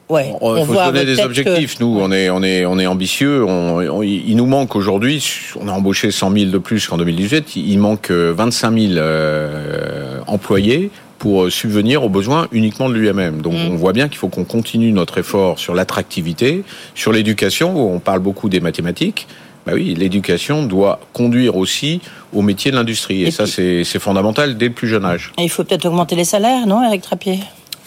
Ouais, il faut se donner des objectifs. Nous, on est, on est, on est ambitieux. On, il nous manque aujourd'hui, on a embauché 100 000 de plus qu'en 2018. Il manque 25 000 euh, employés pour euh, subvenir aux besoins uniquement de l'UMM. Donc mm. on voit bien qu'il faut qu'on continue notre effort sur l'attractivité, sur l'éducation, où on parle beaucoup des mathématiques. Bah oui, l'éducation doit conduire aussi au métier de l'industrie. Et, ça, c'est fondamental dès le plus jeune âge. Et il faut peut-être augmenter les salaires, non, Eric Trappier?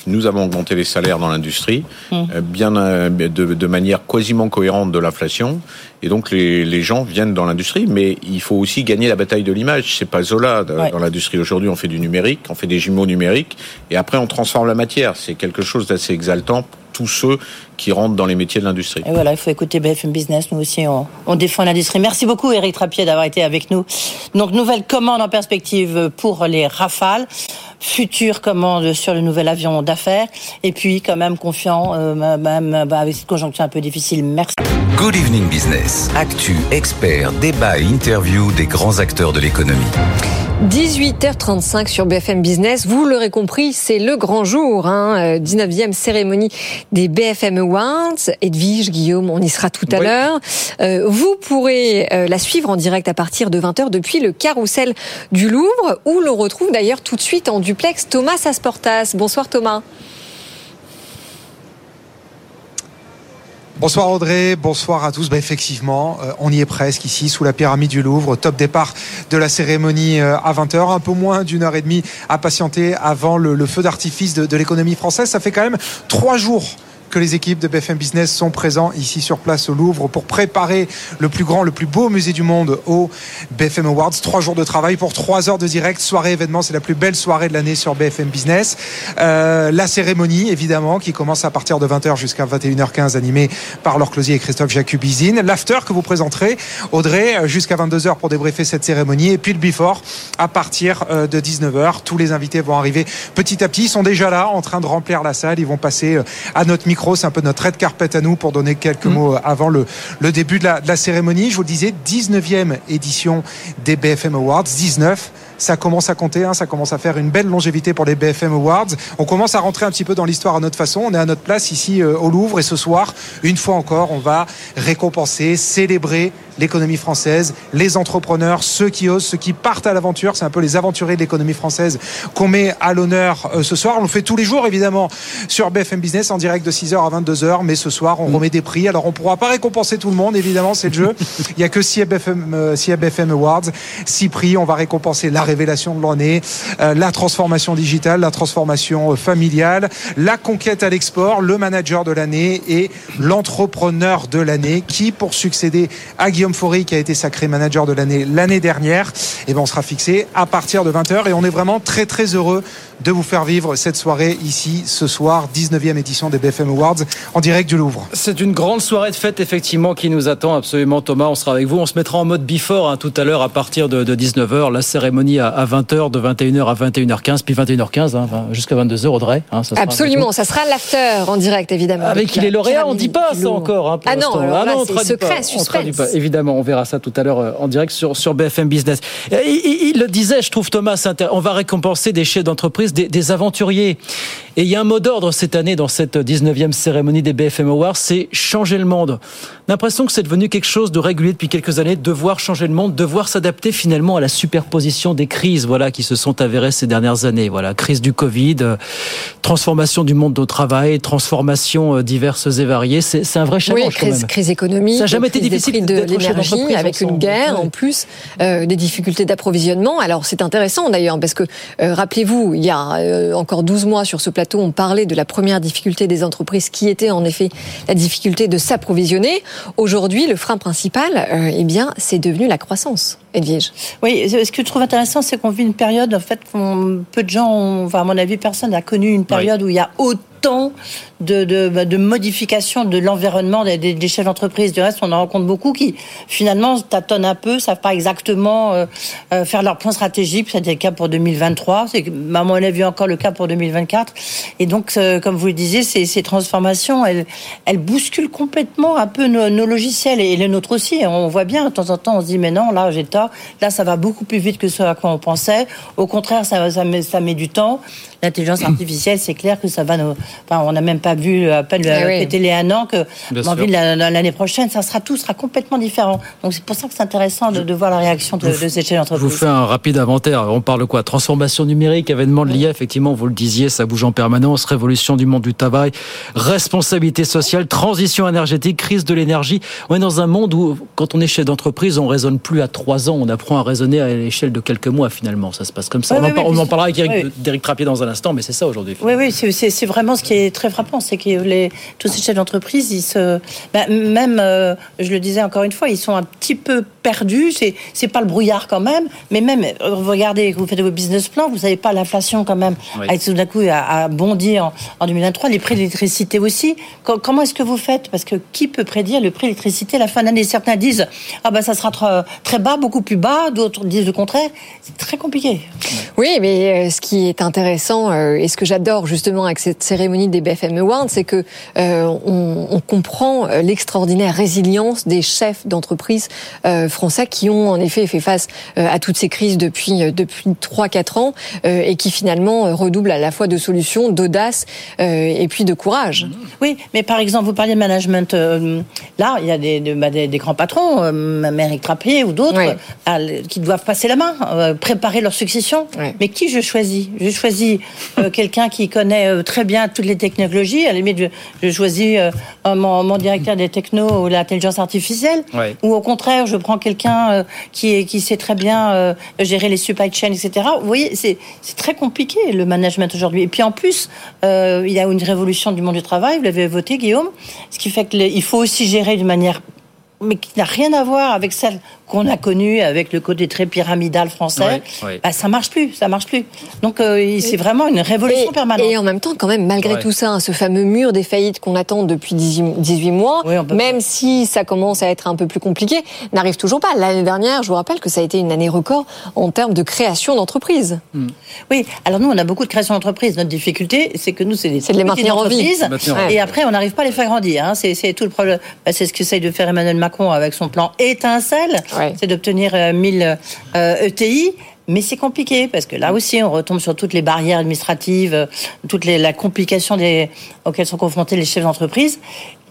Nous avons augmenté les salaires dans l'industrie, mmh. euh, bien euh, de, manière quasiment cohérente de l'inflation. Et donc les, les, gens viennent dans l'industrie, mais il faut aussi gagner la bataille de l'image. C'est pas Zola dans l'industrie. Aujourd'hui, on fait du numérique, on fait des jumeaux numériques, et après on transforme la matière. C'est quelque chose d'assez exaltant pour tous ceux qui rentrent dans les métiers de l'industrie. Et voilà, il faut écouter BFM Business. Nous aussi, on, on défend l'industrie. Merci beaucoup, Eric Trappier, d'avoir été avec nous. Donc, nouvelle commande en perspective pour les Rafales future commande sur le nouvel avion d'affaires. Et puis, quand même, confiant, euh, même bah, avec cette conjoncture un peu difficile. Merci. Good evening business. Actu, expert, débat et interview des grands acteurs de l'économie. 18h35 sur BFM Business. Vous l'aurez compris, c'est le grand jour. Hein, 19e euh, cérémonie des BFM Awards. Edwige, Guillaume, on y sera tout à l'heure. Euh, vous pourrez euh, la suivre en direct à partir de 20h depuis le carrousel du Louvre, où l'on retrouve d'ailleurs tout de suite en duplex Thomas Asportas. Bonsoir Thomas. Bonsoir Audrey, bonsoir à tous. Bah, effectivement, euh, on y est presque ici sous la pyramide du Louvre. Top départ de la cérémonie euh, à 20h. Un peu moins d'une heure et demie à patienter avant le, feu d'artifice de, de l'économie française. Ça fait quand même trois jours que les équipes de BFM Business sont présents ici sur place au Louvre pour préparer le plus grand, le plus beau musée du monde au BFM Awards. Trois jours de travail pour trois heures de direct, soirée événement. C'est la plus belle soirée de l'année sur BFM Business. Euh, la cérémonie, évidemment, qui commence à partir de 20h jusqu'à 21h15, animée par Laure Closier et Christophe Jacubizine. L'after que vous présenterez, Audrey, euh, jusqu'à 22h pour débriefer cette cérémonie. Et puis le before à partir euh, de 19h. Tous les invités vont arriver petit à petit. Ils sont déjà là, en train de remplir la salle. Ils vont passer à notre micro c'est un peu notre red carpet à nous pour donner quelques mm. mots avant le, le début de la, de la cérémonie. Je vous le disais, 19e édition des BFM Awards, 19 ça commence à compter, hein, ça commence à faire une belle longévité pour les BFM Awards. On commence à rentrer un petit peu dans l'histoire à notre façon. On est à notre place ici euh, au Louvre et ce soir, une fois encore, on va récompenser, célébrer l'économie française, les entrepreneurs, ceux qui osent, ceux qui partent à l'aventure. C'est un peu les aventuriers de l'économie française qu'on met à l'honneur euh, ce soir. On le fait tous les jours, évidemment, sur BFM Business en direct de 6h à 22h. Mais ce soir, on mm. remet des prix. Alors, on pourra pas récompenser tout le monde, évidemment, c'est le jeu. Il y a que 6 BFM, 6 BFM Awards, 6 prix. On va récompenser la révélation de l'année, euh, la transformation digitale, la transformation euh, familiale, la conquête à l'export, le manager de l'année et l'entrepreneur de l'année qui, pour succéder à Guillaume Faury, qui a été sacré manager de l'année l'année dernière, et eh ben on sera fixé à partir de 20h et on est vraiment très très heureux de vous faire vivre cette soirée ici ce soir, 19e édition des BFM Awards en direct du Louvre. C'est une grande soirée de fête effectivement qui nous attend absolument Thomas, on sera avec vous, on se mettra en mode before hein, tout à l'heure à partir de, 19h, la cérémonie à, 20h, de 21h à 21h15, puis 21h15 hein, jusqu'à 22h Audrey. Hein, ça absolument, ça sera l'after en direct évidemment. Avec, il est lauréat, on ne dit pas ça encore. ah non, ah non c'est secret, suspense. Évidemment, on verra ça tout à l'heure euh, en direct sur, sur BFM Business. Il, le disait, je trouve Thomas, on va récompenser des chefs d'entreprise, des aventuriers. Et il y a un mot d'ordre cette année dans cette 19e cérémonie des BFM Awards, c'est changer le monde. L'impression que c'est devenu quelque chose de régulier depuis quelques années, devoir changer le monde, devoir s'adapter finalement à la superposition des crises, voilà, qui se sont avérées ces dernières années. Voilà, crise du Covid, euh, transformation du monde au travail, transformation euh, diverses et variées. C'est un vrai challenge. Oui, crise, crise économique. Ça n'a jamais été difficile de l'énergie avec une guerre en plus, euh, des difficultés d'approvisionnement. Alors c'est intéressant d'ailleurs parce que rappelez-vous, il y a encore 12 mois sur ce plateau on parlait de la première difficulté des entreprises qui était en effet la difficulté de s'approvisionner. Aujourd'hui, le frein principal, euh, eh bien, c'est devenu la croissance. Edwige. Oui, ce que je trouve intéressant, c'est qu'on vit une période, en fait, peu de gens, enfin, à mon avis, personne n'a connu une période où il y a autant de, de, bah, de modification de l'environnement des, des, chefs d'entreprise. Du reste, on en rencontre beaucoup qui, finalement, tâtonnent un peu, savent pas exactement euh, euh, faire leur plan stratégique. C'était le cas pour 2023. C'est, à mon avis, encore le cas pour 2024. Et donc, euh, comme vous le disiez, ces, ces transformations, elles, elles bousculent complètement un peu nos, nos, logiciels et les nôtres aussi. On voit bien, de temps en temps, on se dit, mais non, là, j'ai tort. Là, ça va beaucoup plus vite que ce à quoi on pensait. Au contraire, ça, ça, met, ça met du temps. L'intelligence artificielle, c'est clair que ça va nous, on n'a même pas vu à peine ah péter les un an que l'année prochaine, ça sera tout sera complètement différent. Donc c'est pour ça que c'est intéressant de, voir la réaction de, de ces chefs d'entreprise. Je vous fais un rapide inventaire. On parle de quoi? Transformation numérique, événement de l'IA, effectivement, vous le disiez, ça bouge en permanence, révolution du monde du travail, responsabilité sociale, transition énergétique, crise de l'énergie. On est dans un monde où, quand on est chef d'entreprise, on raisonne plus à trois ans, on apprend à raisonner à l'échelle de quelques mois finalement. Ça se passe comme ça. on, en, parlera avec Eric, Trappier dans un instant, mais c'est ça aujourd'hui. Oui, oui, c'est vraiment ce qui est très frappant, c'est que tous ces chefs d'entreprise, ils se, ben, même, euh, je le disais encore une fois, ils sont un petit peu perdus. C'est, c'est pas le brouillard quand même, mais même, euh, regardez, vous faites vos business plans, vous savez pas l'inflation quand même, avec tout d'un coup a, bondi en, 2023, les prix de l'électricité aussi. comment est-ce que vous faites? Parce que qui peut prédire le prix de l'électricité à la fin d'année? Certains disent, ah ben ça sera très bas, beaucoup plus bas, d'autres disent le contraire. C'est très compliqué. Oui, mais euh, ce qui est intéressant et ce que j'adore justement avec cette cérémonie des BFM Awards, c'est que euh, on, comprend euh, l'extraordinaire résilience des chefs d'entreprise euh, Français qui ont en effet fait face à toutes ces crises depuis depuis trois quatre ans et qui finalement redoublent à la fois de solutions, d'audace et puis de courage. Oui, mais par exemple, vous parliez de management. là, il y a des, bah, des, grands patrons, Eric Trappier ou d'autres, qui doivent passer la main, préparer leur succession. Mais qui je choisis? Je choisis quelqu'un qui connaît très bien toutes les technologies. À la limite, je, choisis mon, mon, directeur des technos ou l'intelligence artificielle. Ou au contraire, je prends quelqu'un qui, qui sait très bien gérer les supply chains, etc. Vous voyez, c'est très compliqué le management aujourd'hui. Et puis en plus, euh, il y a une révolution du monde du travail, vous l'avez voté Guillaume, ce qui fait qu'il faut aussi gérer de manière mais qui n'a rien à voir avec celle qu'on a connue avec le côté très pyramidal français, Bah, ça marche plus, ça marche plus. Donc euh, c'est vraiment une révolution permanente. Et en même temps, quand même, malgré tout ça, hein, ce fameux mur des faillites qu'on attend depuis 18 mois, même si ça commence à être un peu plus compliqué, n'arrive toujours pas. L'année dernière, je vous rappelle que ça a été une année record en termes de création d'entreprises. Hmm. Oui, alors nous, on a beaucoup de création d'entreprises. Notre difficulté, c'est que nous, c'est de les maintenir en vie. Et après, on n'arrive pas à les faire grandir. Hein. C'est tout le problème. Bah, c'est ce qu'essaye de faire Emmanuel Macron avec son plan étincelle, c'est d'obtenir 1000 ETI. Mais c'est compliqué parce que là aussi, on retombe sur toutes les barrières administratives, euh, toute la complication auxquelles sont confrontés les chefs d'entreprise.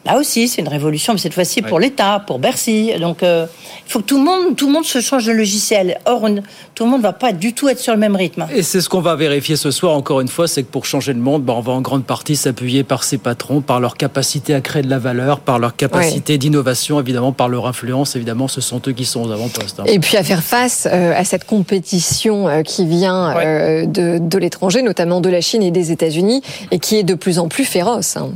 Là aussi, c'est une révolution, mais cette fois-ci pour l'État, pour Bercy. Donc, euh, il faut que tout le monde, tout le monde se change de logiciel. Or, tout le monde ne va pas du tout être sur le même rythme. Et c'est ce qu'on va vérifier ce soir. Encore une fois, c'est que pour changer le monde, ben, on va en grande partie s'appuyer par ses patrons, par leur capacité à créer de la valeur, par leur capacité d'innovation, évidemment, par leur influence. Évidemment, ce sont eux qui sont aux avant-postes. Hein. Et puis à faire face euh, à cette compétition euh, qui vient de, de l'étranger, notamment de la Chine et des États-Unis, et qui est de plus en plus féroce. Hein.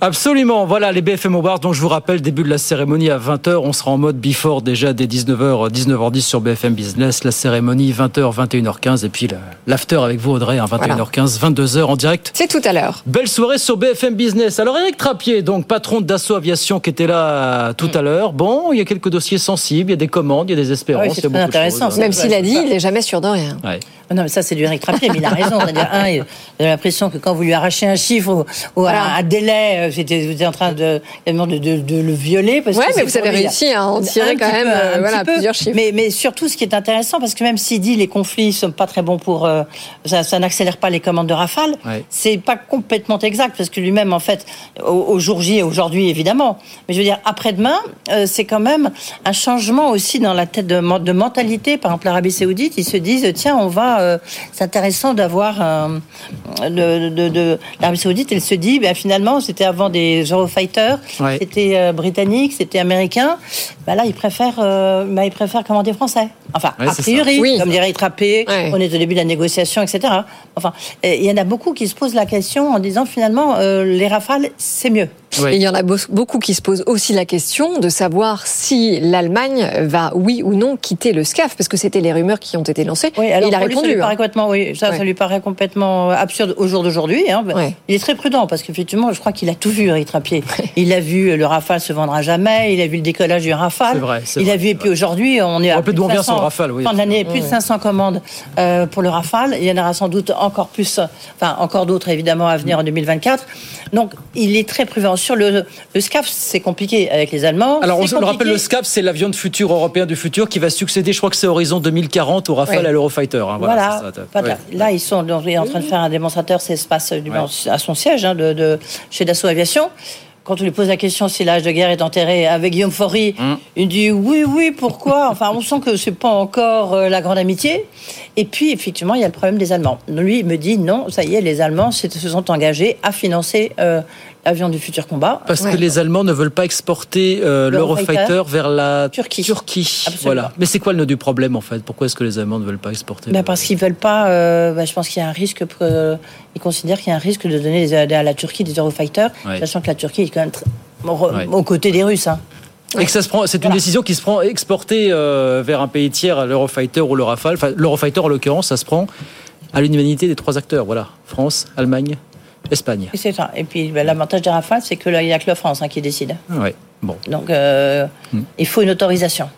Absolument. Voilà les BFM Awards. Donc je vous rappelle, début de la cérémonie à 20h. On sera en mode before déjà dès 19h, 19h10 sur BFM Business. La cérémonie 20h, 21h15. Et puis l'after avec vous, Audrey, 21h15, 22h en direct. C'est tout à l'heure. Belle soirée sur BFM Business. Alors Eric Trappier, donc patron d'Assaut Aviation qui était là tout à l'heure. Bon, il y a quelques dossiers sensibles, il y a des commandes, il y a des espérances. c'est intéressant. Même s'il a dit, il n'est jamais sûr de rien. Non, mais ça, c'est du Eric Trappier, mais il a raison. C'est-à-dire, un, il a l'impression que quand vous lui arrachez un chiffre ou, un, délai, vous étiez en train de, de, de, le violer. Parce ouais, mais vous avez réussi à en tirer quand même euh, voilà, plusieurs chiffres. Mais, mais surtout, ce qui est intéressant, parce que même s'il dit les conflits sont pas très bons pour. Euh, ça, ça n'accélère pas les commandes de Rafale, c'est pas complètement exact, parce que lui-même, en fait, au, jour J et aujourd'hui, évidemment, mais je veux dire, après-demain, euh, c'est quand même un changement aussi dans la tête de, de mentalité. Par exemple, l'Arabie Saoudite, ils se disent tiens, on va euh, c'est intéressant d'avoir de, de, l'Arabie Saoudite. Elle se dit, ben, finalement, c'était avant des Eurofighters, c'était euh, britannique, c'était américain. Ben là, ils préfèrent, euh, ben, ils préfèrent commander français. Enfin, a priori, comme dirait Trappé, on est au début de la négociation, etc. Enfin, il y en a beaucoup qui se posent la question en disant finalement, les rafales, c'est mieux. il y en a beaucoup qui se posent aussi la question de savoir si l'Allemagne va, oui ou non, quitter le SCAF, parce que c'était les rumeurs qui ont été lancées. et il a répondu. Hein. complètement, oui, ça, ça lui paraît complètement absurde au jour d'aujourd'hui. Hein. Il est très prudent parce qu'effectivement, je crois qu'il a tout vu, Eric Trappier. Il a vu le Rafale se vendra jamais, il a vu le décollage du Rafale. Vrai, il a vu, et puis aujourd'hui, on est à plus de 500, Rafale, oui. Fin d'année, plus de 500 commandes euh, pour le Rafale. Il y en aura sans doute encore plus, enfin encore d'autres évidemment à venir en 2024. Donc, il est très prudent. Sur le, le SCAF, c'est compliqué avec les Allemands. Alors, on le rappelle, le SCAF, c'est l'avion de futur européen du futur qui va succéder, je crois que c'est horizon 2040 au Rafale à l'Eurofighter. Hein, voilà, Là, ils sont en train de faire un démonstrateur, c'est espace à son siège hein, de, chez Dassault Aviation quand on lui pose la question si l'âge de guerre est enterré avec Guillaume Faury, hum. il dit oui, oui, pourquoi? Enfin, on sent que c'est pas encore euh, la grande amitié. Et puis, effectivement, il y a le problème des Allemands. Lui, il me dit non, ça y est, les Allemands se sont engagés à financer euh, avion du futur combat. Parce que les Allemands ne veulent pas exporter euh, l'Eurofighter vers la Turquie. Turquie. Voilà. Mais c'est quoi le nœud du problème en fait? Pourquoi est-ce que les Allemands ne veulent pas exporter ben Parce qu'ils veulent pas. Euh, ben, je pense qu'il y a un risque. Euh, ils considèrent qu'il y a un risque de donner à la Turquie des Eurofighters, sachant que la Turquie est quand même aux côtés des Russes. Hein. Et que ça se prend, c'est une décision qui se prend exporter vers un pays tiers, l'Eurofighter ou le Rafale. Enfin, l'Eurofighter en l'occurrence, ça se prend à l'unanimité des trois acteurs. Voilà, France, Allemagne, Espagne. C'est ça. Et puis ben, l'avantage des Rafales, c'est que là, il n'y a que la France hein, qui décide. Oui. Bon. Donc, euh, hmm. il faut une autorisation.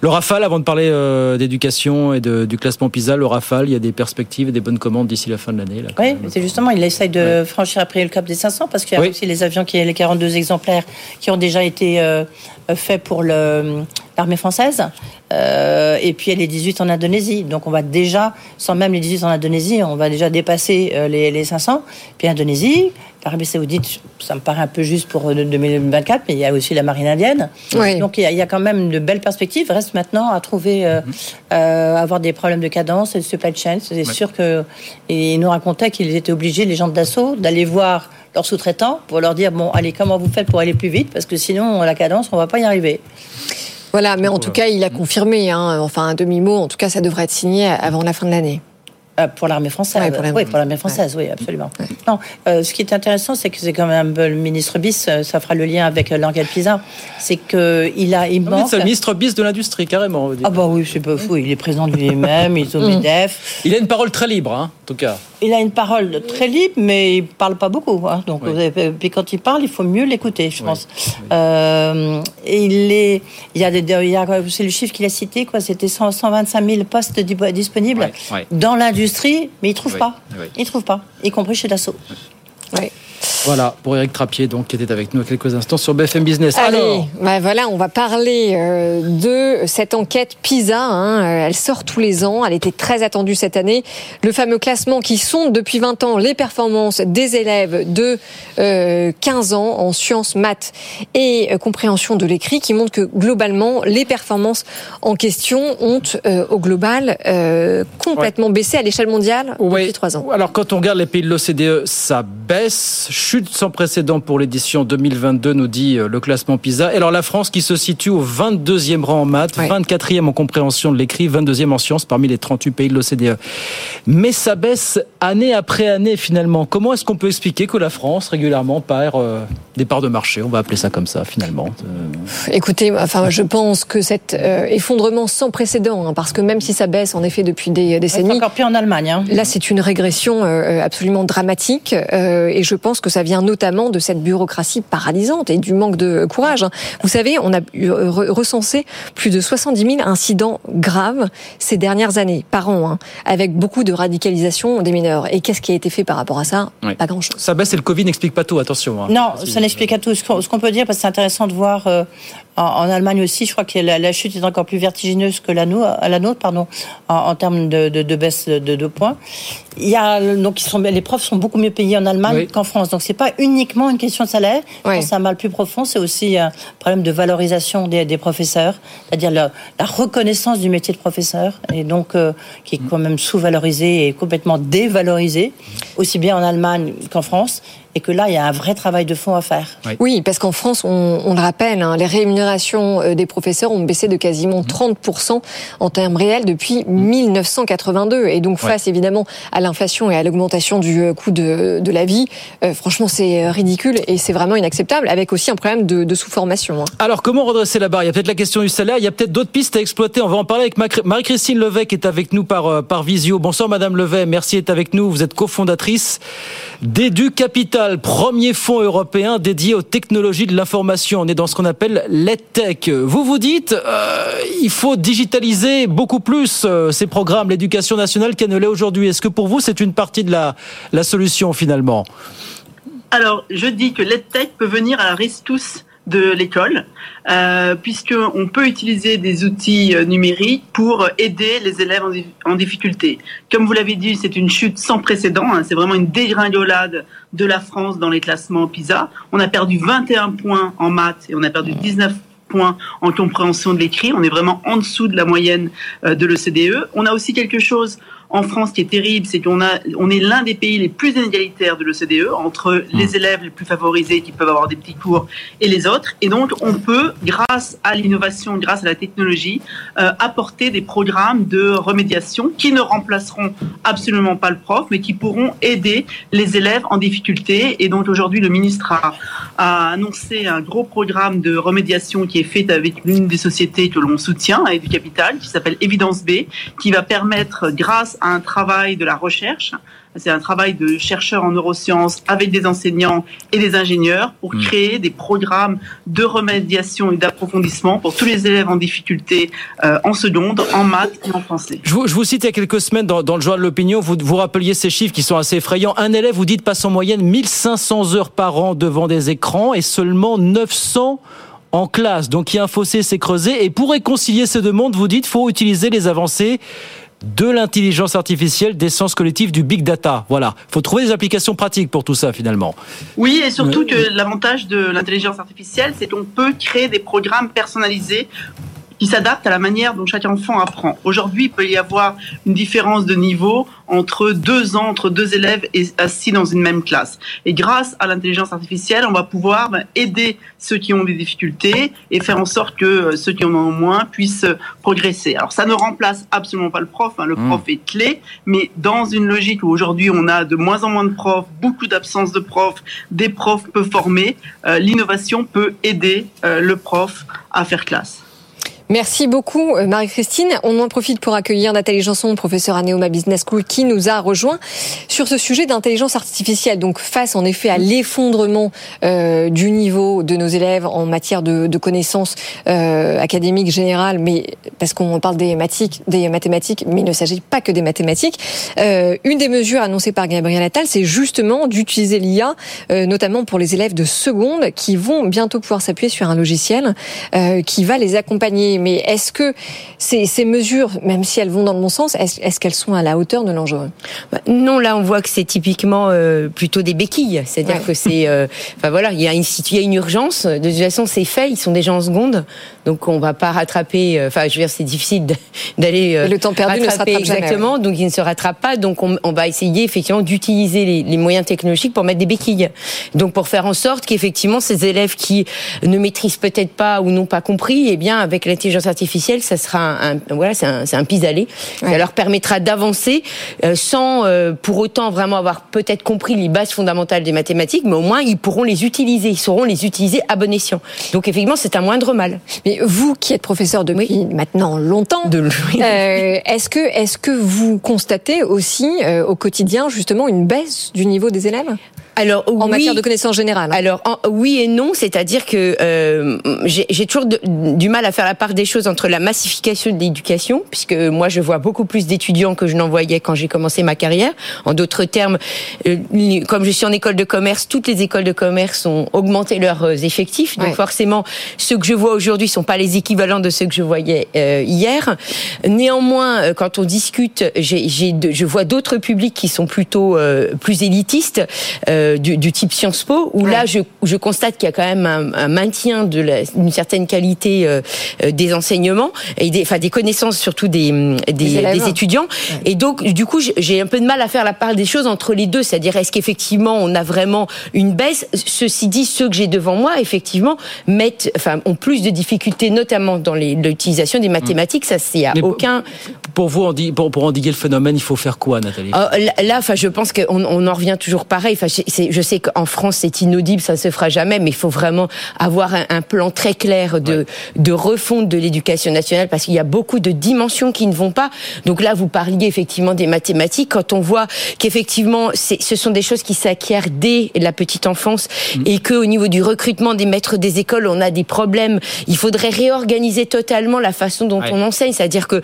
Le Rafale, avant de parler euh, d'éducation et de, du classement PISA, le Rafale, il y a des perspectives et des bonnes commandes d'ici la fin de l'année. Oui, c'est justement, il essaye de franchir après le cap des 500 parce qu'il y a aussi les avions, qui, les 42 exemplaires qui ont déjà été euh, faits pour l'armée française. Euh, et puis il y a les 18 en Indonésie. Donc on va déjà, sans même les 18 en Indonésie, on va déjà dépasser euh, les, les 500. Puis Indonésie, l'Arabie Saoudite, ça me paraît un peu juste pour 2024, mais il y a aussi la marine indienne. Donc il y, a, il y, a, quand même de belles perspectives. Reste maintenant à trouver, euh, mhm. euh, avoir des problèmes de cadence et de supply chain. C'est sûr que il nous racontait qu'ils étaient obligés, les gens de Dassault, d'aller voir leurs sous-traitants pour leur dire bon, allez, comment vous faites pour aller plus vite? Parce que sinon, la cadence, on va pas y arriver. Voilà, mais en tout cas, il a confirmé, hein, enfin un demi-mot, en tout cas, ça devrait être signé avant la fin de l'année. Euh, pour l'armée française. Oui, pour l'armée française, oui, absolument. Non, euh, ce qui est intéressant, c'est que c'est quand même le ministre Bis, euh, ça fera le lien avec l'enquête PISA, c'est qu'il a, il manque... C'est le ministre Bis de l'industrie, carrément. Ah bah oui, c'est pas fou, il est président de lui-même, il est au MEDEF. Il a une parole très libre, hein, en tout cas. Il a une parole très libre, mais il parle pas beaucoup. Hein, donc, puis quand il parle, il faut mieux l'écouter, je pense. Euh, il est, il y a, c'est le chiffre qu'il a cité, quoi. C'était 125 000 postes disponibles dans l'industrie, mais il trouve pas. Il trouve pas, y compris chez Dassault. Oui. Voilà, pour Eric Trappier, donc, qui était avec nous quelques instants sur BFM Business. Allez, bah voilà, on va parler euh, de cette enquête PISA. Hein. Euh, elle sort tous les ans. Elle était très attendue cette année. Le fameux classement qui sonde depuis 20 ans les performances des élèves de 15 euh, ans en sciences, maths et compréhension de l'écrit, qui montre que globalement, les performances en question ont, au global, complètement baissé à l'échelle mondiale depuis 3 ans. Alors, quand on regarde les pays de l'OCDE, ça baisse chute sans précédent pour l'édition 2022, nous dit euh, le classement PISA. Et alors la France qui se situe au 22e rang en maths, 24e en compréhension de l'écrit, 22e en sciences parmi les 38 pays de l'OCDE. Mais ça baisse année après année finalement. Comment est-ce qu'on peut expliquer que la France régulièrement perd euh, des parts de marché? On va appeler ça comme ça finalement. Euh, Écoutez, enfin, je pense que cet effondrement sans précédent, hein, parce que même si ça baisse en effet depuis des décennies, c'est encore pire en Allemagne. Hein. Là, c'est une régression absolument dramatique, et je pense que ça vient notamment de cette bureaucratie paralysante et du manque de courage. Vous savez, on a recensé plus de 70 000 incidents graves ces dernières années, par an, hein, avec beaucoup de radicalisation des mineurs. Et qu'est-ce qui a été fait par rapport à ça? Pas grand-chose. Ça baisse et le Covid n'explique pas tout, attention. Hein. Non, ça n'explique pas tout. Ce qu'on peut dire, parce que c'est intéressant de voir en, Allemagne aussi, je crois que la, chute est encore plus vertigineuse que la, nôtre, pardon, en, termes de, baisse de, points. Il y a, donc, ils sont, les profs sont beaucoup mieux payés en Allemagne qu'en France. Donc, c'est pas uniquement une question de salaire. C'est un mal plus profond. C'est aussi un problème de valorisation des, professeurs, c'est-à-dire la, reconnaissance du métier de professeur, et donc euh, qui est quand même sous-valorisé et complètement dévalorisé, aussi bien en Allemagne qu'en France et que là, il y a un vrai travail de fond à faire. Oui, parce qu'en France, on, le rappelle, hein, les rémunérations euh, des professeurs ont baissé de quasiment 30% mmh. en termes réels depuis 1982. Et donc, face évidemment à l'inflation et à l'augmentation du euh, coût de, la vie, euh, franchement, c'est ridicule et c'est vraiment inacceptable, avec aussi un problème de, sous-formation. Hein. Alors, comment redresser la barre? Il y a peut-être la question du salaire, il y a peut-être d'autres pistes à exploiter. On va en parler avec Marie-Christine Levet qui est avec nous par, par visio. Bonsoir, Madame Levet, merci d'être avec nous. Vous êtes cofondatrice d'Edu Capital premier fonds européen dédié aux technologies de l'information. On est dans ce qu'on appelle l'EdTech. Vous vous dites, euh, il faut digitaliser beaucoup plus euh, ces programmes, l'éducation nationale qu'elle ne l'est aujourd'hui. Est-ce que pour vous, c'est une partie de la, la solution finalement? Alors, je dis que l'EdTech peut venir à la tous de l'école, euh, puisqu'on peut utiliser des outils euh, numériques pour aider les élèves en, difficulté. Comme vous l'avez dit, c'est une chute sans précédent, hein, c'est vraiment une dégringolade de la France dans les classements PISA. On a perdu 21 points en maths et on a perdu 19 points en compréhension de l'écrit. On est vraiment en dessous de la moyenne euh, de l'OCDE. On a aussi quelque chose en France, ce qui est terrible, c'est qu'on a, on est l'un des pays les plus inégalitaires de l'OCDE entre les mmh. élèves les plus favorisés qui peuvent avoir des petits cours et les autres. Et donc, on peut, grâce à l'innovation, grâce à la technologie, euh, apporter des programmes de remédiation qui ne remplaceront absolument pas le prof, mais qui pourront aider les élèves en difficulté. Et donc, aujourd'hui, le ministre a, a, annoncé un gros programme de remédiation qui est fait avec l'une des sociétés que l'on soutient et du capital, qui s'appelle Evidence B, qui va permettre, grâce à un travail de la recherche. C'est un travail de chercheurs en neurosciences avec des enseignants et des ingénieurs pour Mm. créer des programmes de remédiation et d'approfondissement pour tous les élèves en difficulté euh, en seconde, en maths et en français. Je vous, je vous cite il y a quelques semaines dans, dans le journal de l'opinion, vous, vous rappeliez ces chiffres qui sont assez effrayants. Un élève, vous dites, passe en moyenne 1500 heures par an devant des écrans et seulement 900 en classe. Donc il y a un fossé s'est creusé. Et pour réconcilier ces deux mondes, vous dites, faut utiliser les avancées de l'intelligence artificielle, des sciences collectives, du big data. Voilà. faut trouver des applications pratiques pour tout ça, finalement. Oui, et surtout Ouais. que l'avantage de l'intelligence artificielle, c'est qu'on peut créer des programmes personnalisés qui s'adaptent à la manière dont chaque enfant apprend. Aujourd'hui, il peut y avoir une différence de niveau entre deux ans, entre deux élèves assis dans une même classe. Et grâce à l'intelligence artificielle, on va pouvoir ben, aider ceux qui ont des difficultés et faire en sorte que euh, ceux qui en ont moins puissent euh, progresser. Alors ça ne remplace absolument pas le prof, hein. le Mmh. prof est clé, mais dans une logique où aujourd'hui on a de moins en moins de profs, beaucoup d'absence de profs, des profs peu formés, euh, l'innovation peut aider euh, le prof à faire classe. Merci beaucoup euh, Marie-Christine. On en profite pour accueillir Nathalie Janson, professeure à Neoma Business School, qui nous a rejoint sur ce sujet d'intelligence artificielle. Donc face en effet à l'effondrement euh, du niveau de nos élèves en matière de, de connaissances euh, académiques générales, mais parce qu'on parle des mathématiques, des mathématiques, mais il ne s'agit pas que des mathématiques. Euh, une des mesures annoncées par Gabriel Attal, c'est justement d'utiliser l'IA, euh, notamment pour les élèves de seconde, qui vont bientôt pouvoir s'appuyer sur un logiciel euh, qui va les accompagner. Mais est-ce que ces, ces mesures, même si elles vont dans le bon sens, est-ce qu'elles sont à la hauteur de l'enjeu? Bah, Non, là on voit que c'est typiquement euh, plutôt des béquilles, c'est-à-dire Ouais. que c'est, euh, enfin voilà, il y a une il y a une urgence. De toute façon, c'est fait, ils sont déjà en seconde, donc on va pas rattraper. euh, Enfin, je veux dire, c'est difficile d'aller euh, le temps perdu ne se jamais, exactement, donc il ne se rattrape pas. Donc on, on va essayer effectivement d'utiliser les, les moyens technologiques pour mettre des béquilles, donc pour faire en sorte qu'effectivement ces élèves qui ne maîtrisent peut-être pas ou n'ont pas compris, eh bien avec l'intelligence artificielle, ça sera un, un- voilà, c'est un, c'est un pis-aller. Ça leur permettra d'avancer euh, sans euh, pour autant vraiment avoir peut-être compris les bases fondamentales des mathématiques, mais au moins ils pourront les utiliser, ils sauront les utiliser à bon escient. Donc effectivement, c'est un moindre mal. Mais vous qui êtes professeur depuis maintenant longtemps, De euh, est-ce que est-ce que vous constatez aussi euh, au quotidien justement une baisse du niveau des élèves? Alors, en oui. matière de connaissances générales Alors en- oui et non, c'est-à-dire que euh, j'ai toujours de- du mal à faire la part des choses entre la massification de l'éducation, puisque moi je vois beaucoup plus d'étudiants que je n'en voyais quand j'ai commencé ma carrière. En d'autres termes, euh, comme je suis en école de commerce, toutes les écoles de commerce ont augmenté leurs euh, effectifs, donc Ouais. forcément ceux que je vois aujourd'hui sont pas les équivalents de ceux que je voyais euh, hier. Néanmoins, euh, quand on discute, de- je vois d'autres publics qui sont plutôt euh, plus élitistes, euh, du, du type Sciences Po, où là je, je constate qu'il y a quand même un, un maintien d'une certaine qualité euh, euh, des enseignements et des, enfin des connaissances surtout des, des, Des étudiants. Et donc du coup j'ai- un peu de mal à faire la part des choses entre les deux, c'est-à-dire est-ce qu'effectivement on a vraiment une baisse? Ceci dit, ceux que j'ai devant moi effectivement mettent, enfin ont plus de difficultés, notamment dans l'utilisation des mathématiques. Ça c'est à Mais aucun Pour vous, pour, pour endiguer le phénomène, il faut faire quoi, Nathalie? Oh, là, là, enfin, je pense qu'on on en revient toujours pareil. Enfin, je sais qu'en France, c'est inaudible, ça se fera jamais, mais il faut vraiment avoir un, un plan très clair de, de refonte de l'éducation nationale parce qu'il y a beaucoup de dimensions qui ne vont pas. Donc là, vous parliez effectivement des mathématiques. Quand on voit qu'effectivement, ce sont des choses qui s'acquièrent dès la petite enfance et que au niveau du recrutement des maîtres des écoles, on a des problèmes. Il faudrait réorganiser totalement la façon dont Ouais. on enseigne, c'est-à-dire que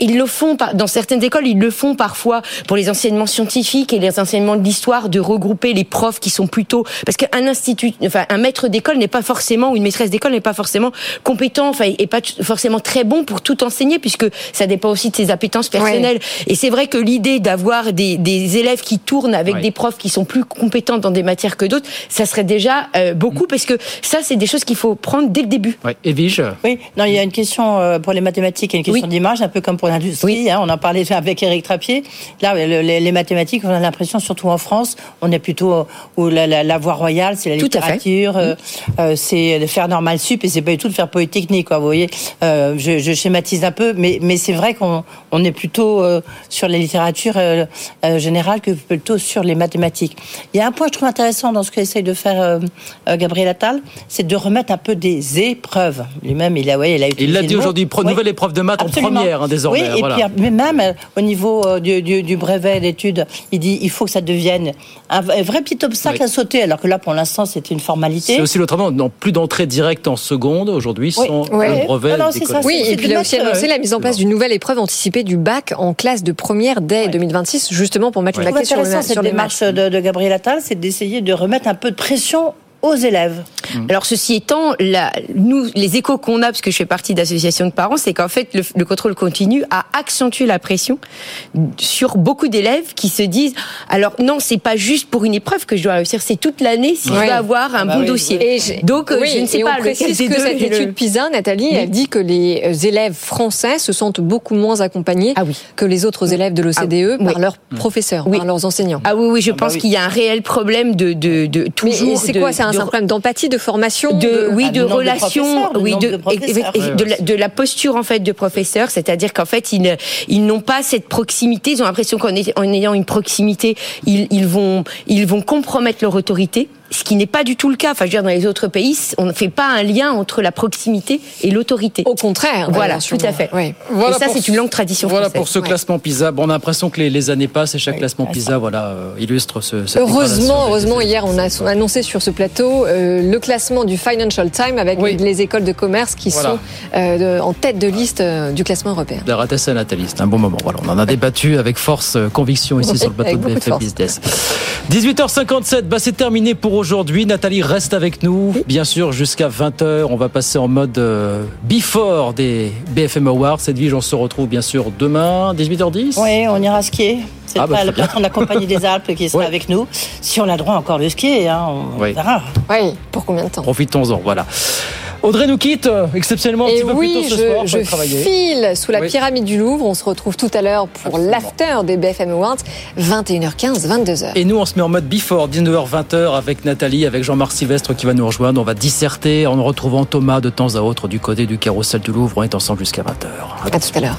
ils le font dans certaines écoles, ils le font parfois pour les enseignements scientifiques et les enseignements de l'histoire de regrouper les profs qui sont plutôt parce qu'un institut, enfin un maître d'école n'est pas forcément ou une maîtresse d'école n'est pas forcément compétent, enfin et pas forcément très bon pour tout enseigner puisque ça dépend aussi de ses appétences personnelles. Et c'est vrai que l'idée d'avoir des, des élèves qui tournent avec Ouais. des profs qui sont plus compétents dans des matières que d'autres, ça serait déjà euh, beaucoup parce que ça c'est des choses qu'il faut prendre dès le début. Ouais. Evige Oui, non, il y a une question euh, pour les mathématiques et une question Oui. d'image, un peu comme pour l'industrie. hein, on en parlait avec Eric Trappier. Là, le- les, les mathématiques, on a l'impression, surtout en France, on est plutôt où, où la, la, la voie royale, c'est la Tout littérature, euh, euh, c'est de faire normal sup et c'est pas du tout de faire polytechnique. Quoi, vous voyez, euh, je, je schématise un peu, mais, mais c'est vrai qu'on on est plutôt euh, sur la littérature euh, euh, générale que plutôt sur les mathématiques. Il y a un point que je trouve intéressant dans ce qu'essaye de faire euh, euh, Gabriel Attal, c'est de remettre un peu des épreuves. Lui-même, il a, ouais, il a utilisé Il l'a dit aujourd'hui, Oui. nouvelle épreuve de maths Absolument. en première hein, désormais. Oui, et voilà. puis mais même euh, au niveau euh, du, du- du brevet d'études, il dit il faut que ça devienne un, v- un vrai petit obstacle Oui. à sauter, alors que là pour l'instant c'était une formalité. C'est aussi l'autre avant, non, plus d'entrée directe en seconde aujourd'hui Oui. sans Ouais. le brevet. Non, non, ça. Oui, et puis de il a aussi annoncé euh, la mise en place d'une nouvelle épreuve anticipée du bac en classe de première dès 2026, justement pour mettre sur, le, intéressant cette sur les démarche matchs. de, de Gabriel Attal, c'est d'essayer de remettre un peu de pression aux élèves. Alors ceci étant, la, nous, les échos qu'on a, parce que je fais partie d'associations de parents, c'est qu'en fait le, le contrôle continu a accentué la pression sur beaucoup d'élèves qui se disent alors non, c'est pas juste pour une épreuve que je dois réussir, c'est toute l'année si je Ouais. veux avoir un Ah bah bon oui, dossier. oui. Et j'ai- Donc euh, Oui, je ne sais et pas on précise que deux cette le- étude PISA, Nathalie, Oui. elle dit que les euh, élèves français se sentent beaucoup moins accompagnés que les autres élèves de l'OCDE par leurs professeurs, par leurs enseignants. Ah oui, oui, je bah pense oui. qu'il y a un réel problème de, de, de toujours. c'est quoi C'est un, c'est un problème d'empathie, de formation de, oui, Ah, de relation, oui, de, de professeurs. et- et- de, la, de la posture en fait de professeurs, c'est-à-dire qu'en fait ils, ils n'ont pas cette proximité, ils ont l'impression qu'en ayant une proximité, ils, ils vont ils vont compromettre leur autorité. Ce qui n'est pas du tout le cas. Enfin, je veux dire, dans les autres pays, on ne fait pas un lien entre la proximité et l'autorité. Au contraire. Voilà, tout à fait. Voilà et ça, c'est une longue tradition Voilà française. pour ce classement PISA. Bon, on a l'impression que les, les années passent et chaque classement PISA voilà, euh, illustre ce. cette Heureusement, heureusement, hier, on a on a annoncé sur ce plateau euh, le classement du Financial Times avec les écoles de commerce qui Voilà. sont euh, en tête de liste euh, du classement européen. Rater ça, Nathalie, c'est un bon moment. Voilà, on en a débattu avec force, conviction ici sur le plateau de BFM. Business. 18h57, bah c'est terminé pour aujourd'hui. Nathalie reste avec nous, bien sûr, jusqu'à 20h. On va passer en mode euh, before des BFM Awards. Cette vie, on se retrouve bien sûr demain, 18h10. Oui, on ira skier. C'est Ah bah, pas le patron de la Compagnie des Alpes qui sera avec nous. Si on a le droit encore de skier, hein, on Oui. verra. Oui, pour combien de temps? Profitons-en, voilà. Audrey nous quitte, euh, exceptionnellement un Et petit peu plus oui, tôt ce je, soir je travailler. file sous la Oui. pyramide du Louvre. On se retrouve tout à l'heure pour l'after des BFM Awards, 21h15, 22h. Et nous, on se met en mode before, 19h-20h, avec Nathalie, avec Jean-Marc Sylvestre qui va nous rejoindre. On va disserter en retrouvant Thomas de temps à autre du côté du carrousel du Louvre. On est ensemble jusqu'à 20h. À tout à l'heure.